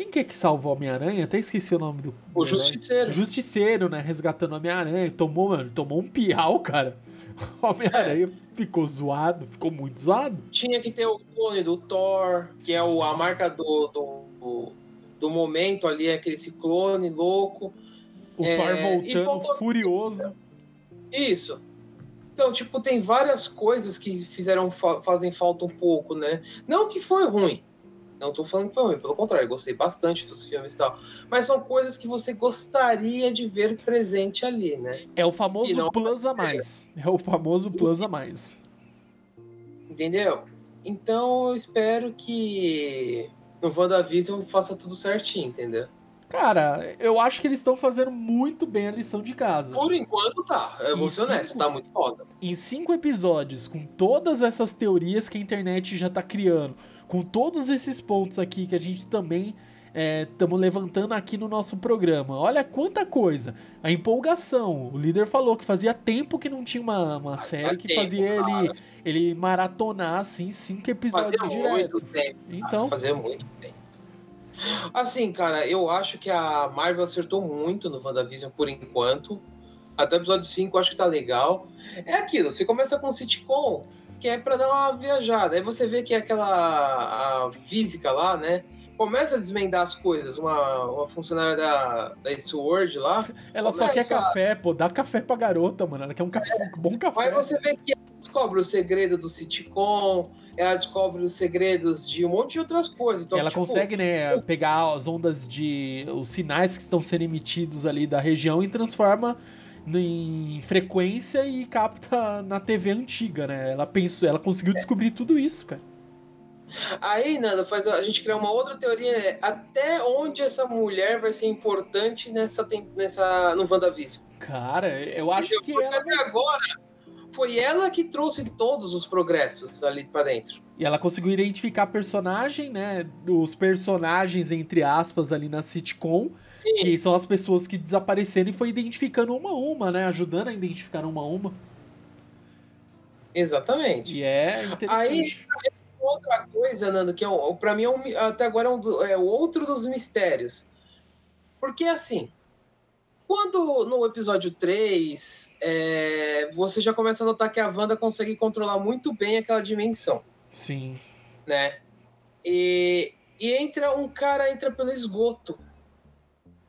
quem que é que salvou Homem-Aranha? Até esqueci o nome do. O Justiceiro. Justiceiro, né? Resgatando o Homem-Aranha. Tomou, mano, tomou um piau, cara. Homem-Aranha é. ficou zoado, ficou muito zoado. Tinha que ter o clone do Thor, que é o, a marca do, do, do momento ali, aquele ciclone louco. O é, Thor voltando faltou... furioso. Isso. Então, tipo, tem várias coisas que fizeram fazem falta um pouco, né? Não que foi ruim, não tô falando que foi ruim, pelo contrário, gostei bastante dos filmes e tal. Mas são coisas que você gostaria de ver presente ali, né? É o famoso não... plus a mais. É o famoso plus a mais. Entendeu? Então eu espero que no WandaVision faça tudo certinho, entendeu? Cara, eu acho que eles estão fazendo muito bem a lição de casa. Por enquanto tá. Eu vou ser honesto, tá muito foda. Em cinco episódios, com todas essas teorias que a internet já tá criando, com todos esses pontos aqui que a gente também estamos levantando aqui no nosso programa. Olha quanta coisa. A empolgação. O líder falou que fazia tempo que não tinha uma, uma série que tempo, fazia ele, cara. ele maratonar assim cinco episódios Fazia direto. muito tempo. Então, Fazia muito tempo. Assim, cara, eu acho que a Marvel acertou muito no WandaVision por enquanto. Até o episódio 5 eu acho que tá legal. É aquilo, você começa com sitcom, que é pra dar uma viajada. Aí você vê que aquela a física lá, né? Começa a desmendar as coisas. Uma, uma funcionária da, da Sword lá. ela só quer café, pô. Dá café pra garota, mano. Ela quer um café, um bom café. Aí você vê que ela descobre o segredo do sitcom, ela descobre os segredos de um monte de outras coisas. Então, ela tipo, consegue, né, pegar as ondas de. os sinais que estão sendo emitidos ali da região e transforma em frequência e capta na TV antiga, né? Ela pensou, ela conseguiu descobrir tudo isso, cara. Aí, Nanda, faz a gente criar uma outra teoria. é Até onde essa mulher vai ser importante nessa, nessa, no WandaVision? Cara, eu acho que Porque ela. até agora foi ela que trouxe todos os progressos ali pra dentro. E ela conseguiu identificar personagem, né? Os personagens, entre aspas, ali na sitcom. Sim. Que são as pessoas que desapareceram e foi identificando uma a uma, né? Ajudando a identificar uma a uma. Exatamente. E é interessante. Outra coisa, Nando, que é pra mim é um, até agora é, um é outro dos mistérios. Porque assim, quando no episódio 3, é, você já começa a notar que a Wanda consegue controlar muito bem aquela dimensão, Sim. né? E, e entra um cara, entra pelo esgoto.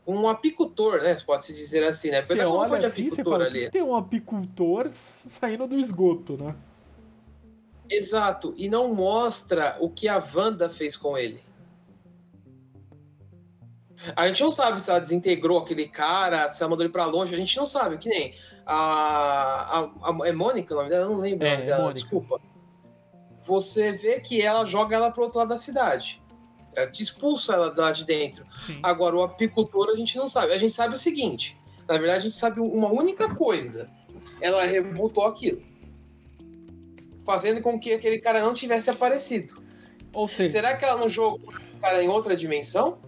Um apicultor, né? Pode-se dizer assim, né? Você olha de assim, apicultor ali. que tem um apicultor saindo do esgoto, né? Exato, e não mostra o que a Wanda fez com ele. A gente não sabe se ela desintegrou aquele cara, se ela mandou ele pra longe, a gente não sabe, que nem a, a, a- é Mônica o nome dela? Eu não lembro É, é dela, desculpa. Você vê que ela joga ela pro outro lado da cidade. Ela te expulsa ela lá de dentro. Sim. Agora, o apicultor a gente não sabe. A gente sabe o seguinte: na verdade, a gente sabe uma única coisa. Ela rebutou aquilo. Fazendo com que aquele cara não tivesse aparecido. Ou seja, Será que ela não jogou o cara em outra dimensão?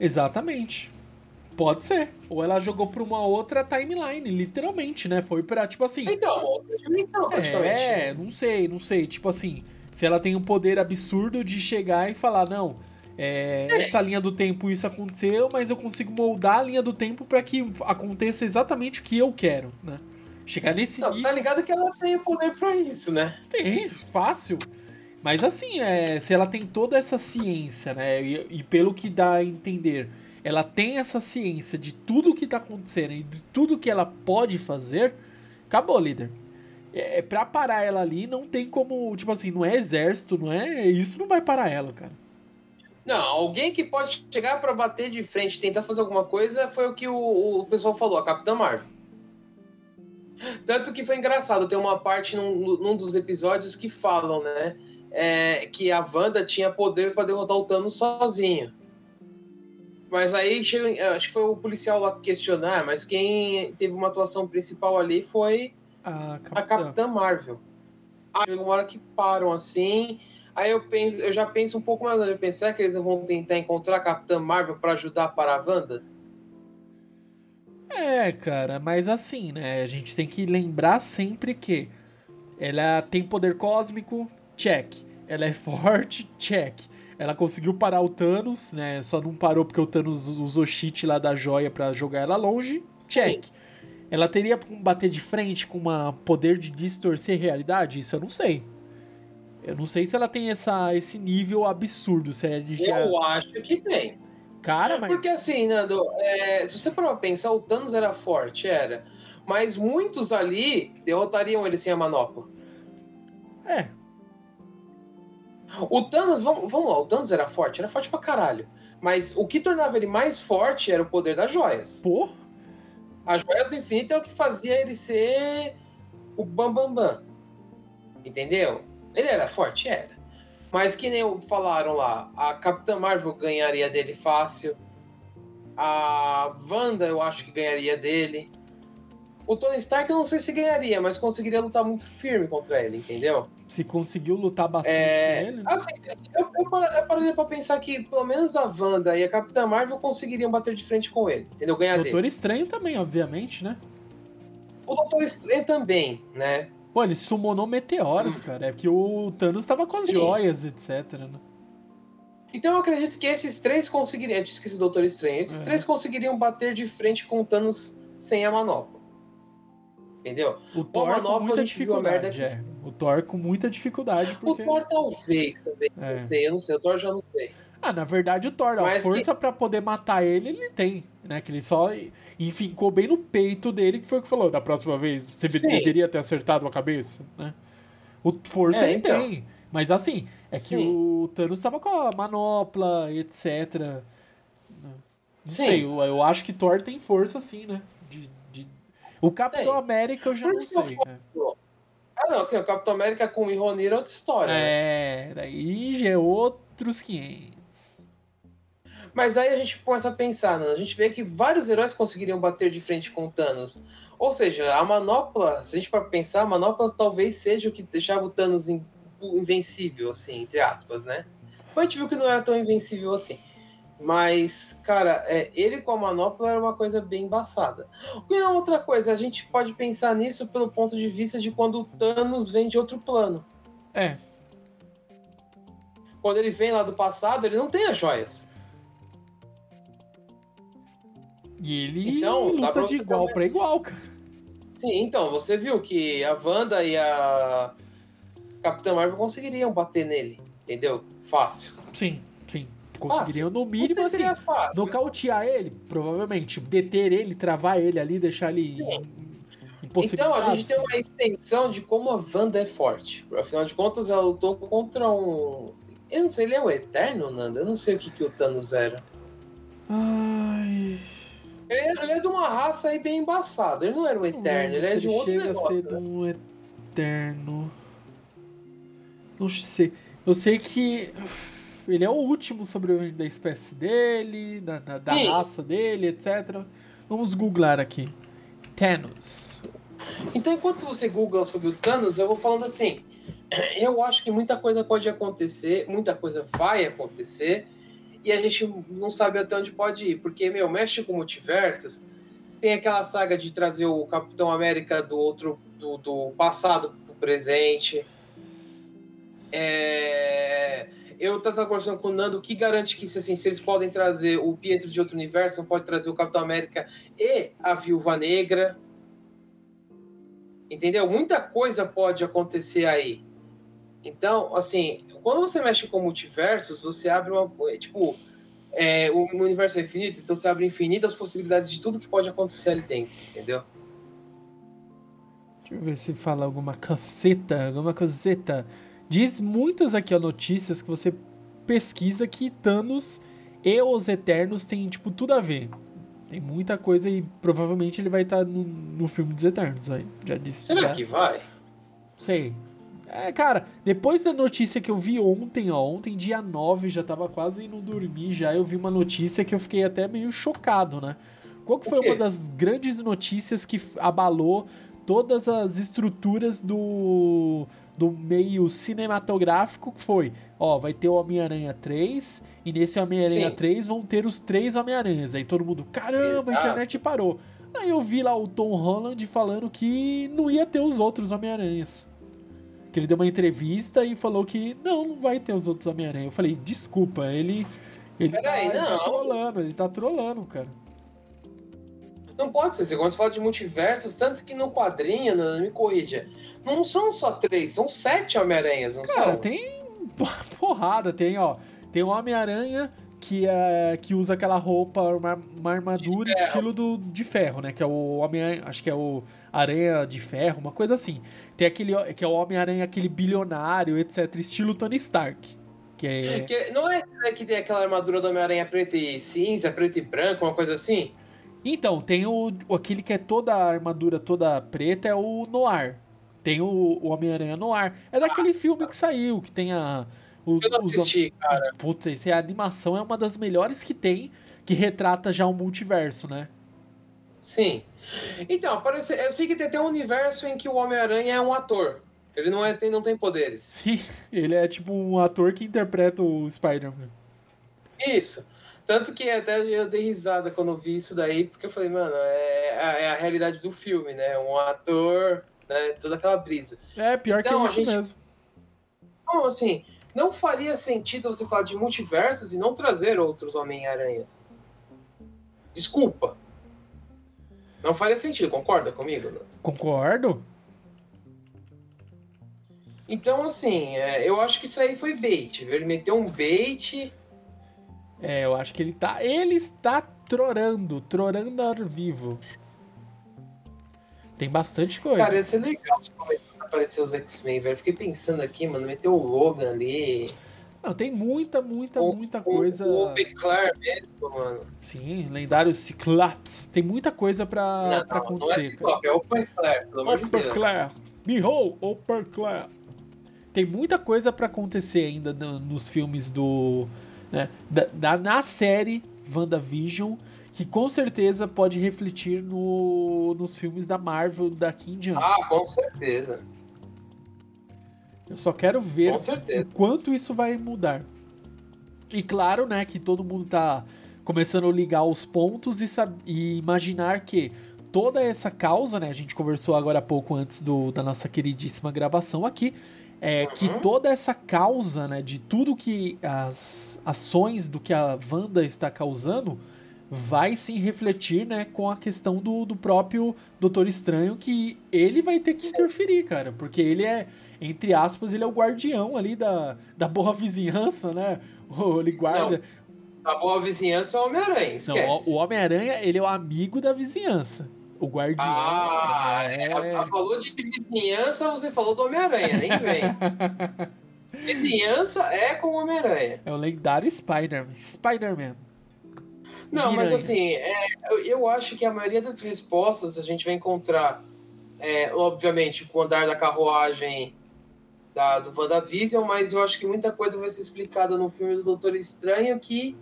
Exatamente. Pode ser. Ou ela jogou pra uma outra timeline, literalmente, né? Foi pra, tipo assim. Então, outra dimensão, praticamente. É, não sei, não sei. Tipo assim, se ela tem um poder absurdo de chegar e falar, não, é, essa linha do tempo isso aconteceu, mas eu consigo moldar a linha do tempo pra que aconteça exatamente o que eu quero, né? Chegar nesse Não, você tá ligado que ela tem o poder pra isso, né? Tem, fácil. Mas assim, é, se ela tem toda essa ciência, né? E, e pelo que dá a entender, ela tem essa ciência de tudo que tá acontecendo e de tudo que ela pode fazer, acabou, líder. É, é pra parar ela ali, não tem como, tipo assim, não é exército, não é. Isso não vai parar ela, cara. Não, alguém que pode chegar pra bater de frente tentar fazer alguma coisa foi o que o, o pessoal falou, a Capitã Marvel. Tanto que foi engraçado, tem uma parte num, num dos episódios que falam, né? É, que a Wanda tinha poder pra derrotar o Thanos sozinho. Mas aí, chega, acho que foi o policial lá questionar, mas quem teve uma atuação principal ali foi A a capitã. Capitã Marvel. Aí uma hora que param assim. Aí eu penso, eu já penso um pouco mais. Eu penso, será que eles vão tentar encontrar a Capitã Marvel pra ajudar para a Wanda? É, cara, mas assim, né? A gente tem que lembrar sempre que ela tem poder cósmico, check. Ela é forte, check. Ela conseguiu parar o Thanos, né? Só não parou porque o Thanos usou cheat lá da joia pra jogar ela longe, check. Ela teria como bater de frente com um poder de distorcer realidade? Isso eu não sei. Eu não sei se ela tem essa, esse nível absurdo, se é de já... Eu acho que tem. Cara, mas... Porque assim, Nando, é, se você parar pra pensar, o Thanos era forte, era. Mas muitos ali derrotariam ele sem a manopla. É, O Thanos, vamos, vamos lá, o Thanos era forte, era forte pra caralho. Mas o que tornava ele mais forte era o poder das joias. pô... As joias do infinito é o que fazia ele ser o Bambambam. Bam, bam. Entendeu? Ele era forte? Era. Mas que nem falaram lá, a Capitã Marvel ganharia dele fácil. A Wanda eu acho que ganharia dele. O Tony Stark eu não sei se ganharia, mas conseguiria lutar muito firme contra ele, entendeu? Se conseguiu lutar bastante É, com ele. assim, eu, eu, par- eu parei pra pensar que pelo menos a Wanda e a Capitã Marvel conseguiriam bater de frente com ele, entendeu? Ganhar dele. Doutor Estranho também, obviamente, né? O Doutor Estranho também, né? Pô, ele summonou meteoros, cara. É porque o Thanos tava com as Sim. joias, etc. Né? Então eu acredito que esses três conseguiriam. Eu tinha esquecido o Doutor Estranho. Esses É. três conseguiriam bater de frente com o Thanos sem a manopla. Entendeu? O Thor manopla, com muita dificuldade. É. O Thor com muita dificuldade. Porque... O Thor talvez também. É. Não sei, eu não sei. O Thor já não sei. Ah, na verdade, o Thor, a força pra poder matar ele, ele tem. Né? Que ele só enfincou bem no peito dele, que foi o que falou. Da próxima vez, você Sim. deveria ter acertado a cabeça, né? O força É, ele então. tem. Mas assim, é que Sim. o Thanos tava com a manopla, etc. Não Sim. sei, eu, eu acho que Thor tem força sim, né? O Capitão Tem. América eu já Por não sei. falo- Ah, não, tem o Capitão América com o Mjolnir é outra história. né? É, daí já é outros 500. Mas aí a gente começa a pensar, né? A gente vê que vários heróis conseguiriam bater de frente com o Thanos. Ou seja, a manopla, se a gente para pensar, a manopla talvez seja o que deixava o Thanos in- invencível, assim, entre aspas, né? Mas a gente viu que não era tão invencível assim. Mas, cara, é, ele com a manopla era uma coisa bem embaçada. E uma outra coisa, a gente pode pensar nisso pelo ponto de vista de quando o Thanos vem de outro plano. É, Quando ele vem lá do passado, ele não tem as joias. e ele Então, dá pra luta de igual pra igual, cara. Sim, então, você viu que a Wanda e a Capitã Marvel conseguiriam bater nele, entendeu? Fácil. Sim, Conseguiriam no Não mínimo assim. fácil. mas- Nocautear ele, provavelmente. Deter ele, travar ele ali, deixar ele Sim. im- Então, a gente tem uma extensão de como a Wanda é forte. Afinal de contas, ela lutou contra um... Eu não sei, ele é o Eterno, Nanda? Eu não sei o que, que o Thanos era. Ai. Ele é, ele é de uma raça aí bem embaçada. Ele não era um Eterno, ele é de um outro chega a negócio. ser né? um eterno. Não sei. Eu sei que ele é o último sobrevivente da espécie dele, da, da, da raça dele, etc. Vamos googlar aqui. Thanos. Então, enquanto você googla sobre o Thanos, eu vou falando assim. Eu acho que muita coisa pode acontecer, muita coisa vai acontecer, e a gente não sabe até onde pode ir. Porque, meu, mexe com multiversos. Tem aquela saga de trazer o Capitão América do outro do, do passado pro presente. É, Eu tava conversando com o Nando, o que garante que assim, se eles podem trazer o Pietro de outro universo, não pode trazer o Capitão América e a Viúva Negra. Entendeu? Muita coisa pode acontecer aí. Então, assim, quando você mexe com multiversos, você abre uma. Tipo, é, o universo é infinito, então você abre infinitas possibilidades de tudo que pode acontecer ali dentro, entendeu? Deixa eu ver se fala alguma caceta, alguma coseta. Diz muitas aqui, ó, notícias que você pesquisa que Thanos e os Eternos têm, tipo, tudo a ver. Tem muita coisa e provavelmente ele vai estar no, no filme dos Eternos aí. Já disse. Será já. que vai? Sei. É, cara, depois da notícia que eu vi ontem, ó, ontem, dia 9, já tava quase indo dormir já, eu vi uma notícia que eu fiquei até meio chocado, né? Qual que foi uma das grandes notícias que abalou todas as estruturas do, do meio cinematográfico? Que foi, ó, vai ter o Homem-Aranha 3, e nesse Homem-Aranha Sim. 3 vão ter os três Homem-Aranhas. Aí todo mundo, caramba, a Exato. internet parou. Aí eu vi lá o Tom Holland falando que não ia ter os outros Homem-Aranhas. Que ele deu uma entrevista e falou que não, não vai ter os outros Homem-Aranha. Eu falei, desculpa, ele. Ele, tá, Peraí, ele tá não. trolando, ele tá trolando, cara. Não pode ser. Você gosta de falar de multiversos, tanto que no quadrinho, Nana, me corrija, não são só três, são sete Homem-Aranhas, não Cara, são? tem porrada, tem, ó. Tem o Homem-Aranha que, é, que usa aquela roupa, uma, uma armadura De estilo do, de ferro, né? Que é o Homem acho que é o Aranha de Ferro, uma coisa assim. Tem aquele que é o Homem-Aranha, aquele bilionário, etc. Estilo Tony Stark. Que é. Que- não é daí que tem aquela armadura do Homem-Aranha preta e cinza, preto e branco, uma coisa assim? Então, tem o, aquele que é toda a armadura toda preta, é o Noir. Tem o, o Homem-Aranha Noir. É daquele filme que saiu, que tem a. o- Eu não os- assisti, cara. Putz, esse- a animação é uma das melhores que tem, que retrata já o multiverso, né? Sim. Então, parece, eu sei que tem até um universo em que o Homem-Aranha é um ator. Ele não, é, tem, não tem poderes. Sim, ele é tipo um ator que interpreta o Spider-Man. Isso. Tanto que até eu dei risada quando vi isso daí, porque eu falei, mano, é a, é a realidade do filme, né? Um ator, né? Toda aquela brisa. É, pior que é a isso gente- mesmo. Então, assim, não faria sentido você falar de multiversos e não trazer outros Homem-Aranhas. Desculpa. Não faria sentido, concorda comigo? Nando? Concordo. Então, assim, é, eu acho que isso aí foi bait. Ele meteu um bait. É, eu acho que ele tá. Ele está trorando, trorando ao vivo. Tem bastante coisa. Cara, ia ser legal se começasse a aparecer os X-Men, velho. Fiquei pensando aqui, mano, meteu o Logan ali. Não, tem muita, muita, o- muita o- coisa. O Beclar mesmo, mano. Sim, lendário Ciclops. Tem muita coisa pra, Não, pra não, não é acontecer. Ciclope, é o Beclar, pelo amor de Deus. Behold, Upperclair. Tem muita coisa pra acontecer ainda no- nos filmes do. Né, da, da- na série WandaVision, que com certeza pode refletir no, nos filmes da Marvel daqui em diante. Ah, com certeza. Eu só quero ver o quanto isso vai mudar. E claro, né, que todo mundo tá começando a ligar os pontos e, e imaginar que toda essa causa, né, a gente conversou agora há pouco antes do, da nossa queridíssima gravação aqui, é que Uhum. toda essa causa, né, de tudo que as ações do que a Wanda está causando vai se refletir, né, com a questão do, do próprio Doutor Estranho, que ele vai ter que interferir, cara, porque ele é, entre aspas, ele é o guardião ali da, da boa vizinhança, né? Ele guarda. A boa vizinhança é o Homem-Aranha, Não, o Homem-Aranha, ele é o amigo da vizinhança. O guardião. Ah, é... é, falou de vizinhança, você falou do Homem-Aranha, nem vem. vizinhança é com o Homem-Aranha. é o lendário Spider-Man. Spider-Man. Não, mas assim, é, eu, acho que a maioria das respostas a gente vai encontrar, é, obviamente, com o andar da carruagem da, do WandaVision, mas eu acho que muita coisa vai ser explicada no filme do Doutor Estranho que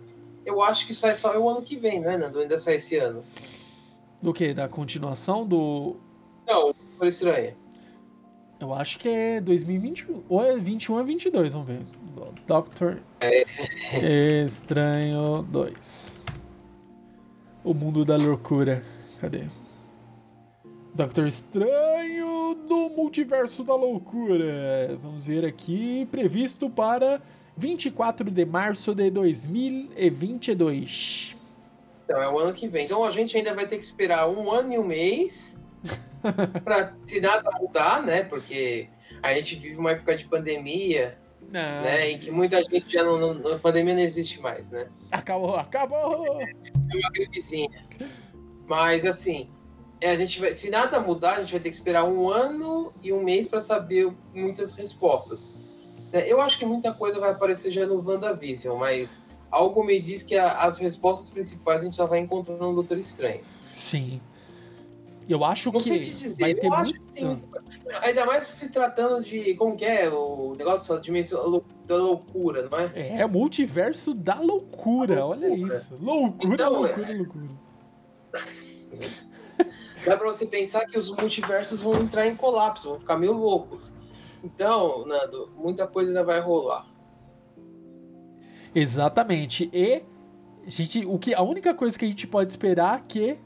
eu acho que sai só o ano que vem, né, Nando? Ainda sai esse ano. Do que? Da continuação do. Não, Doutor Estranho. Eu acho que é 2021. Ou é 21 ou 22, vamos ver. Doctor Estranho 2. O mundo da loucura. Cadê? Doctor Estranho do Multiverso da Loucura. Vamos ver aqui. Previsto para 24 de março de 2022. Então, é o ano que vem. Então a gente ainda vai ter que esperar um ano e um mês pra se nada mudar, né? Porque a gente vive uma época de pandemia, Não. né? Em que muita gente já não, não- A pandemia não existe mais, né? Acabou, acabou! É uma gripezinha. Mas assim, é, a gente vai, se nada mudar, a gente vai ter que esperar um ano e um mês para saber muitas respostas. né? Eu acho que muita coisa vai aparecer já no WandaVision, mas algo me diz que a- as respostas principais a gente já vai encontrando no Doutor Estranho. Sim. Eu acho Não que sei te dizer, vai eu ter acho muito... que tem muito... Ainda mais se tratando de. Como que é? O negócio da dimensão da loucura, não é? É, multiverso da loucura, olha Loucura. isso. Loucura, Então, loucura, loucura. Dá pra você pensar que os multiversos vão entrar em colapso, vão ficar meio loucos. Então, Nando, muita coisa ainda vai rolar. Exatamente. E gente, o que, a única coisa que a gente pode esperar é que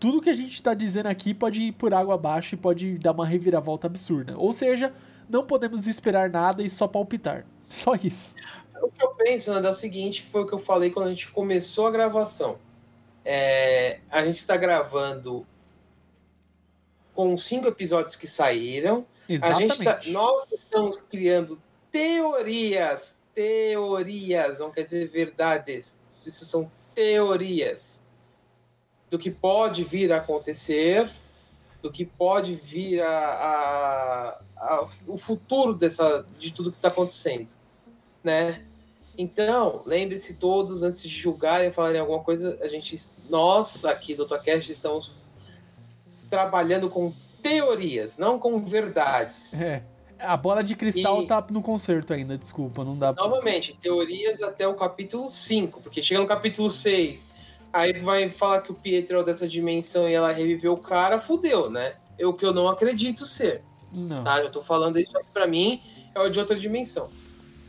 tudo que a gente tá dizendo aqui pode ir por água abaixo e pode dar uma reviravolta absurda. Ou seja, não podemos esperar nada e só palpitar. Só isso. O que eu penso, Nando, é o seguinte: foi o que eu falei quando a gente começou a gravação. É, a gente está gravando com cinco episódios que saíram. A Exatamente. gente tá, nós estamos criando teorias, teorias, não quer dizer verdades, isso são teorias do que pode vir a acontecer, do que pode vir a, a- a- o futuro dessa, de tudo que está acontecendo, né? Então, lembre-se todos, antes de julgarem e falarem alguma coisa, a gente, nós aqui do Tocast estamos trabalhando com teorias, não com verdades. É. A bola de cristal E- tá no concerto ainda, desculpa, não dá pra... Novamente, teorias até o capítulo 5, porque chega no capítulo 6, Aí vai falar que o Pietro é dessa dimensão e ela reviveu o cara, fudeu, né? É o que eu não acredito ser. Não. Tá? Eu tô falando isso aqui pra mim, é o de outra dimensão.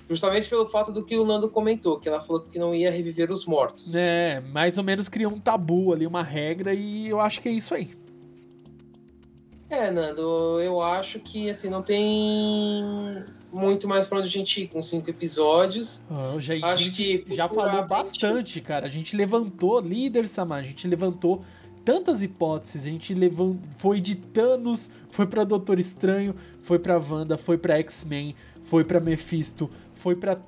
Justamente pelo fato do que o Nando comentou, que ela falou que não ia reviver os mortos. É, mais ou menos criou um tabu ali, uma regra, e eu acho que é isso aí. É, Nando, eu acho que assim, não tem muito mais pra onde a gente ir com cinco episódios. Ah, já, a Acho gente que já falou bastante, cara. A gente levantou, líder Samar, a gente levantou tantas hipóteses. A gente levan- foi de Thanos, foi pra Doutor Estranho, foi pra Wanda, foi pra X-Men, foi pra Mephisto, foi pra N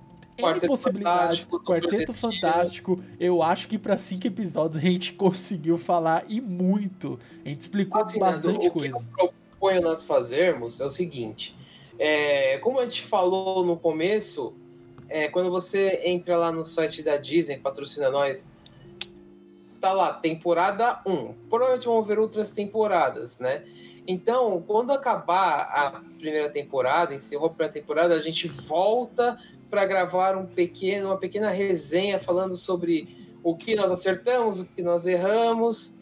Quarteto possibilidades. Fantástico, Quarteto. Fantástico. Eu acho que pra cinco episódios a gente conseguiu falar e muito. A gente explicou Assim, Nando, bastante o que coisa. eu proponho nós fazermos é o seguinte: é, como a gente falou no começo, é, quando você entra lá no site da Disney, patrocina nós, tá lá, temporada 1. Provavelmente vão ver outras temporadas, né? Então, quando acabar a primeira temporada, encerrou a primeira temporada, a gente volta para gravar um pequeno, uma pequena resenha falando sobre o que nós acertamos, o que nós erramos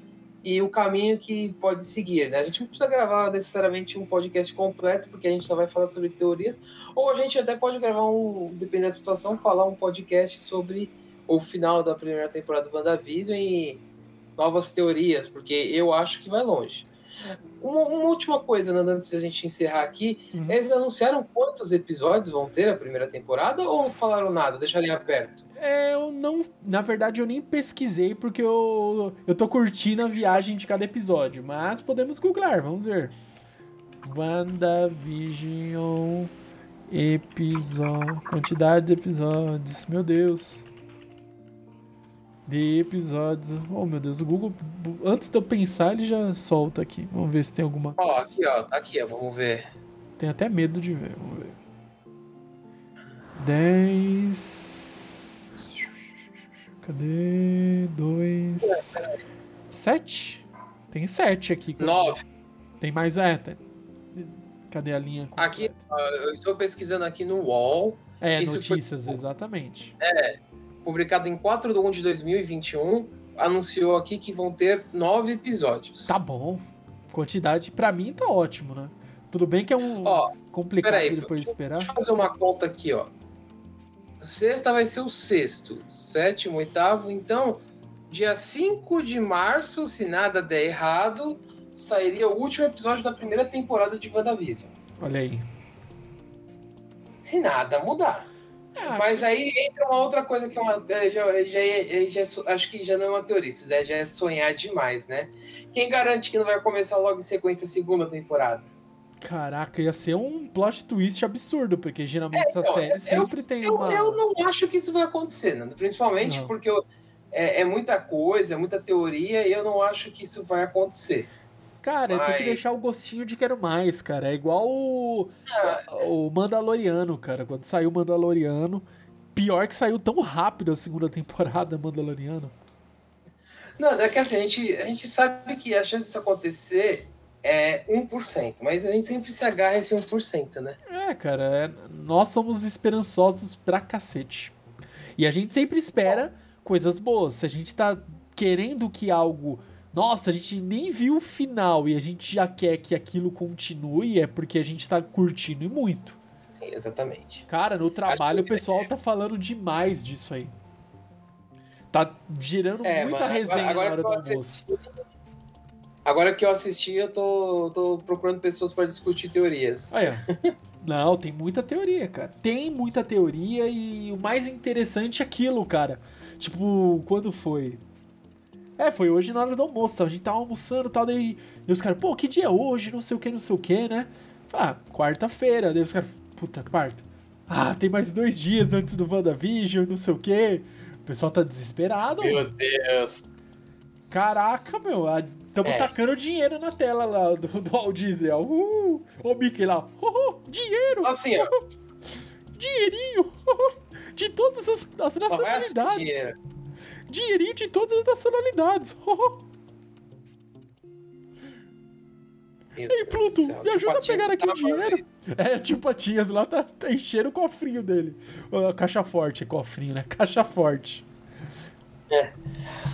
e o caminho que pode seguir, né? A gente não precisa gravar necessariamente um podcast completo, porque a gente só vai falar sobre teorias, ou a gente até pode gravar um, dependendo da situação, falar um podcast sobre o final da primeira temporada do WandaVision e novas teorias, porque eu acho que vai longe. Uma, uma última coisa, Nando, antes da gente encerrar aqui, Uhum. eles anunciaram quantos episódios vão ter a primeira temporada ou não falaram nada, deixaram aberto? É, eu não. Na verdade, eu nem pesquisei porque eu, eu tô curtindo a viagem de cada episódio. Mas podemos googlar, vamos ver. WandaVision episódio. Quantidade de episódios. Meu Deus. De episódios. Oh, meu Deus, o Google, antes de eu pensar, ele já solta aqui. Vamos ver se tem alguma Ó, aqui, ó, tá aqui, ó, vamos ver. Tenho até medo de ver. Vamos ver. 10. Cadê? 2. 7? Tem 7 aqui. Nove. Tem mais. É, tem- Cadê a linha? Aqui, eu estou pesquisando aqui no UOL, É, isso foi- notícias, exatamente. Publicado em 4 de 1 de 2021, anunciou aqui que vão ter nove episódios. Tá bom. Quantidade, pra mim, tá ótimo, né? Tudo bem que é um Ó, complicado peraí, depois esperar. Deixa eu fazer uma conta aqui, ó. Sexta vai ser o sexto, sétimo, oitavo. Então, dia 5 de março, se nada der errado, sairia o último episódio da primeira temporada de WandaVision. Olha aí. Se nada mudar. Ah, Mas aí entra uma outra coisa que é uma, é, já, já, é- já é acho que já não é uma teoria, isso daí já é sonhar demais, né? Quem garante que não vai começar logo em sequência a segunda temporada? Caraca, ia ser um plot twist absurdo, porque geralmente essa então, série eu- sempre tem Eu, uma. eu não acho que isso vai acontecer, Nando. Principalmente Não. porque eu- é, é muita coisa, é muita teoria, e eu não acho que isso vai acontecer. Cara, tem que Mas- deixar o gostinho de quero mais, cara. É igual o, o Mandaloriano, cara. Quando saiu o Mandaloriano. Pior que saiu tão rápido a segunda temporada Mandaloriano. Não, é que assim, a gente, a gente sabe que a chance disso acontecer é 1%, mas a gente sempre se agarra a esse 1%, né? É, cara, é- nós somos esperançosos pra cacete. E a gente sempre espera coisas boas. Se a gente tá querendo que algo. Nossa, a gente nem viu o final e a gente já quer que aquilo continue, é porque a gente tá curtindo e muito. Sim, exatamente. Cara, no trabalho o que- pessoal tá falando demais disso aí. Tá gerando É, muita mano, resenha agora- na hora do agora que eu almoço. Agora que eu assisti, eu tô, tô procurando pessoas para discutir teorias. Olha. Não, tem muita teoria, cara. Tem muita teoria e o mais interessante é aquilo, cara. Tipo, quando foi? É, foi hoje na hora do almoço, tá? a gente tava almoçando e tal, daí e os caras, pô, que dia é hoje? Não sei o que, não sei o que, né? Ah, quarta-feira. Daí os caras, puta, quarta. Ah, tem mais dois dias antes do WandaVision, não sei o que. O pessoal tá desesperado. mano. Deus. Caraca, meu, estamos É. tacando dinheiro na tela lá do, do Walt Disney. ó. Uh, o Mickey lá, uh, dinheiro, Assim, ó, dinheirinho, uh, de todas as, as assim, nacionalidades. Dinheirinho de todas as nacionalidades. Ei, Pluto, me ajuda a pegar aqui o dinheiro. É, tio Patinhas lá tá, tá enchendo o cofrinho dele. Caixa forte, cofrinho, né? Caixa forte.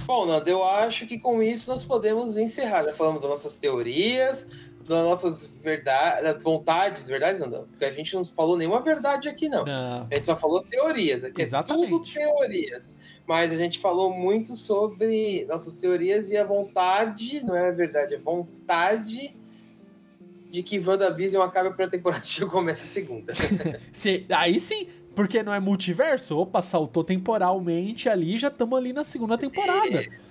Bom, Nando, eu acho que com isso nós podemos encerrar. Já falamos das nossas teorias, das nossas verdades, das vontades, verdades, Nando? Porque a gente não falou nenhuma verdade aqui, não. Não. A gente só falou teorias. Aqui Exatamente. é tudo teorias. Mas a gente falou muito sobre nossas teorias e a vontade, não é a verdade, é vontade de que WandaVision acabe a primeira temporada e comece a segunda. Se- aí sim, porque não é multiverso. Opa, saltou temporalmente ali, já estamos ali na segunda temporada.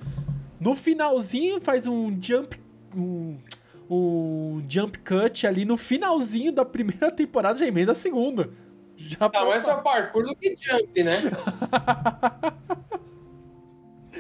No finalzinho faz um jump. Um, um jump cut ali no finalzinho da primeira temporada, já emenda a segunda. Já Tá, mas é só parkour do que jump, né?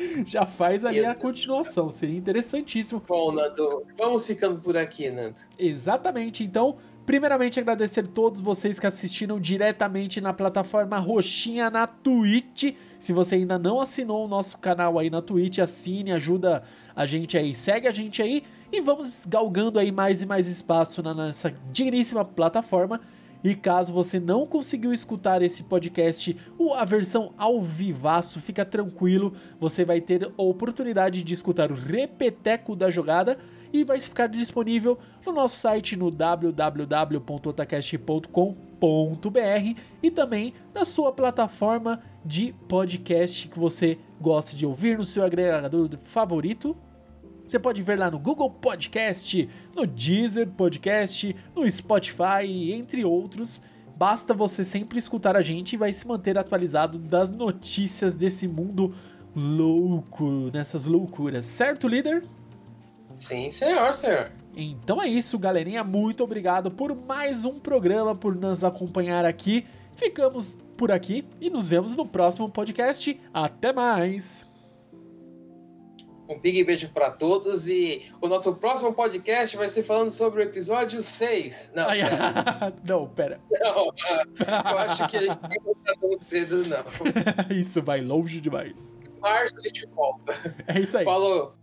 já faz ali a continuação. Seria interessantíssimo. Bom, Nando, vamos ficando por aqui, Nando. Exatamente. Então, primeiramente agradecer todos vocês que assistiram diretamente na plataforma roxinha na Twitch. Se você ainda não assinou o nosso canal aí na Twitch, assine, ajuda a gente aí, segue a gente aí e vamos galgando aí mais e mais espaço na nossa digníssima plataforma. E caso você não conseguiu escutar esse podcast, o- a versão ao vivaço, fica tranquilo, você vai ter a oportunidade de escutar o repeteco da jogada e vai ficar disponível no nosso site no www.otacast.com.br e também na sua plataforma de podcast que você gosta de ouvir no seu agregador favorito. Você pode ver lá no Google Podcast, no Deezer Podcast, no Spotify, entre outros. Basta você sempre escutar a gente e vai se manter atualizado das notícias desse mundo louco, nessas loucuras. Certo, líder? Sim, senhor, senhor. Então é isso, galerinha. Muito obrigado por mais um programa, por nos acompanhar aqui. Ficamos por aqui e nos vemos no próximo podcast. Até mais! Um big beijo pra todos e o nosso próximo podcast vai ser falando sobre o episódio 6. Não, Ai, pera, não, pera. não, eu acho que a gente vai começar tão cedo, não. Isso vai longe demais. Março a gente volta. É isso aí. Falou.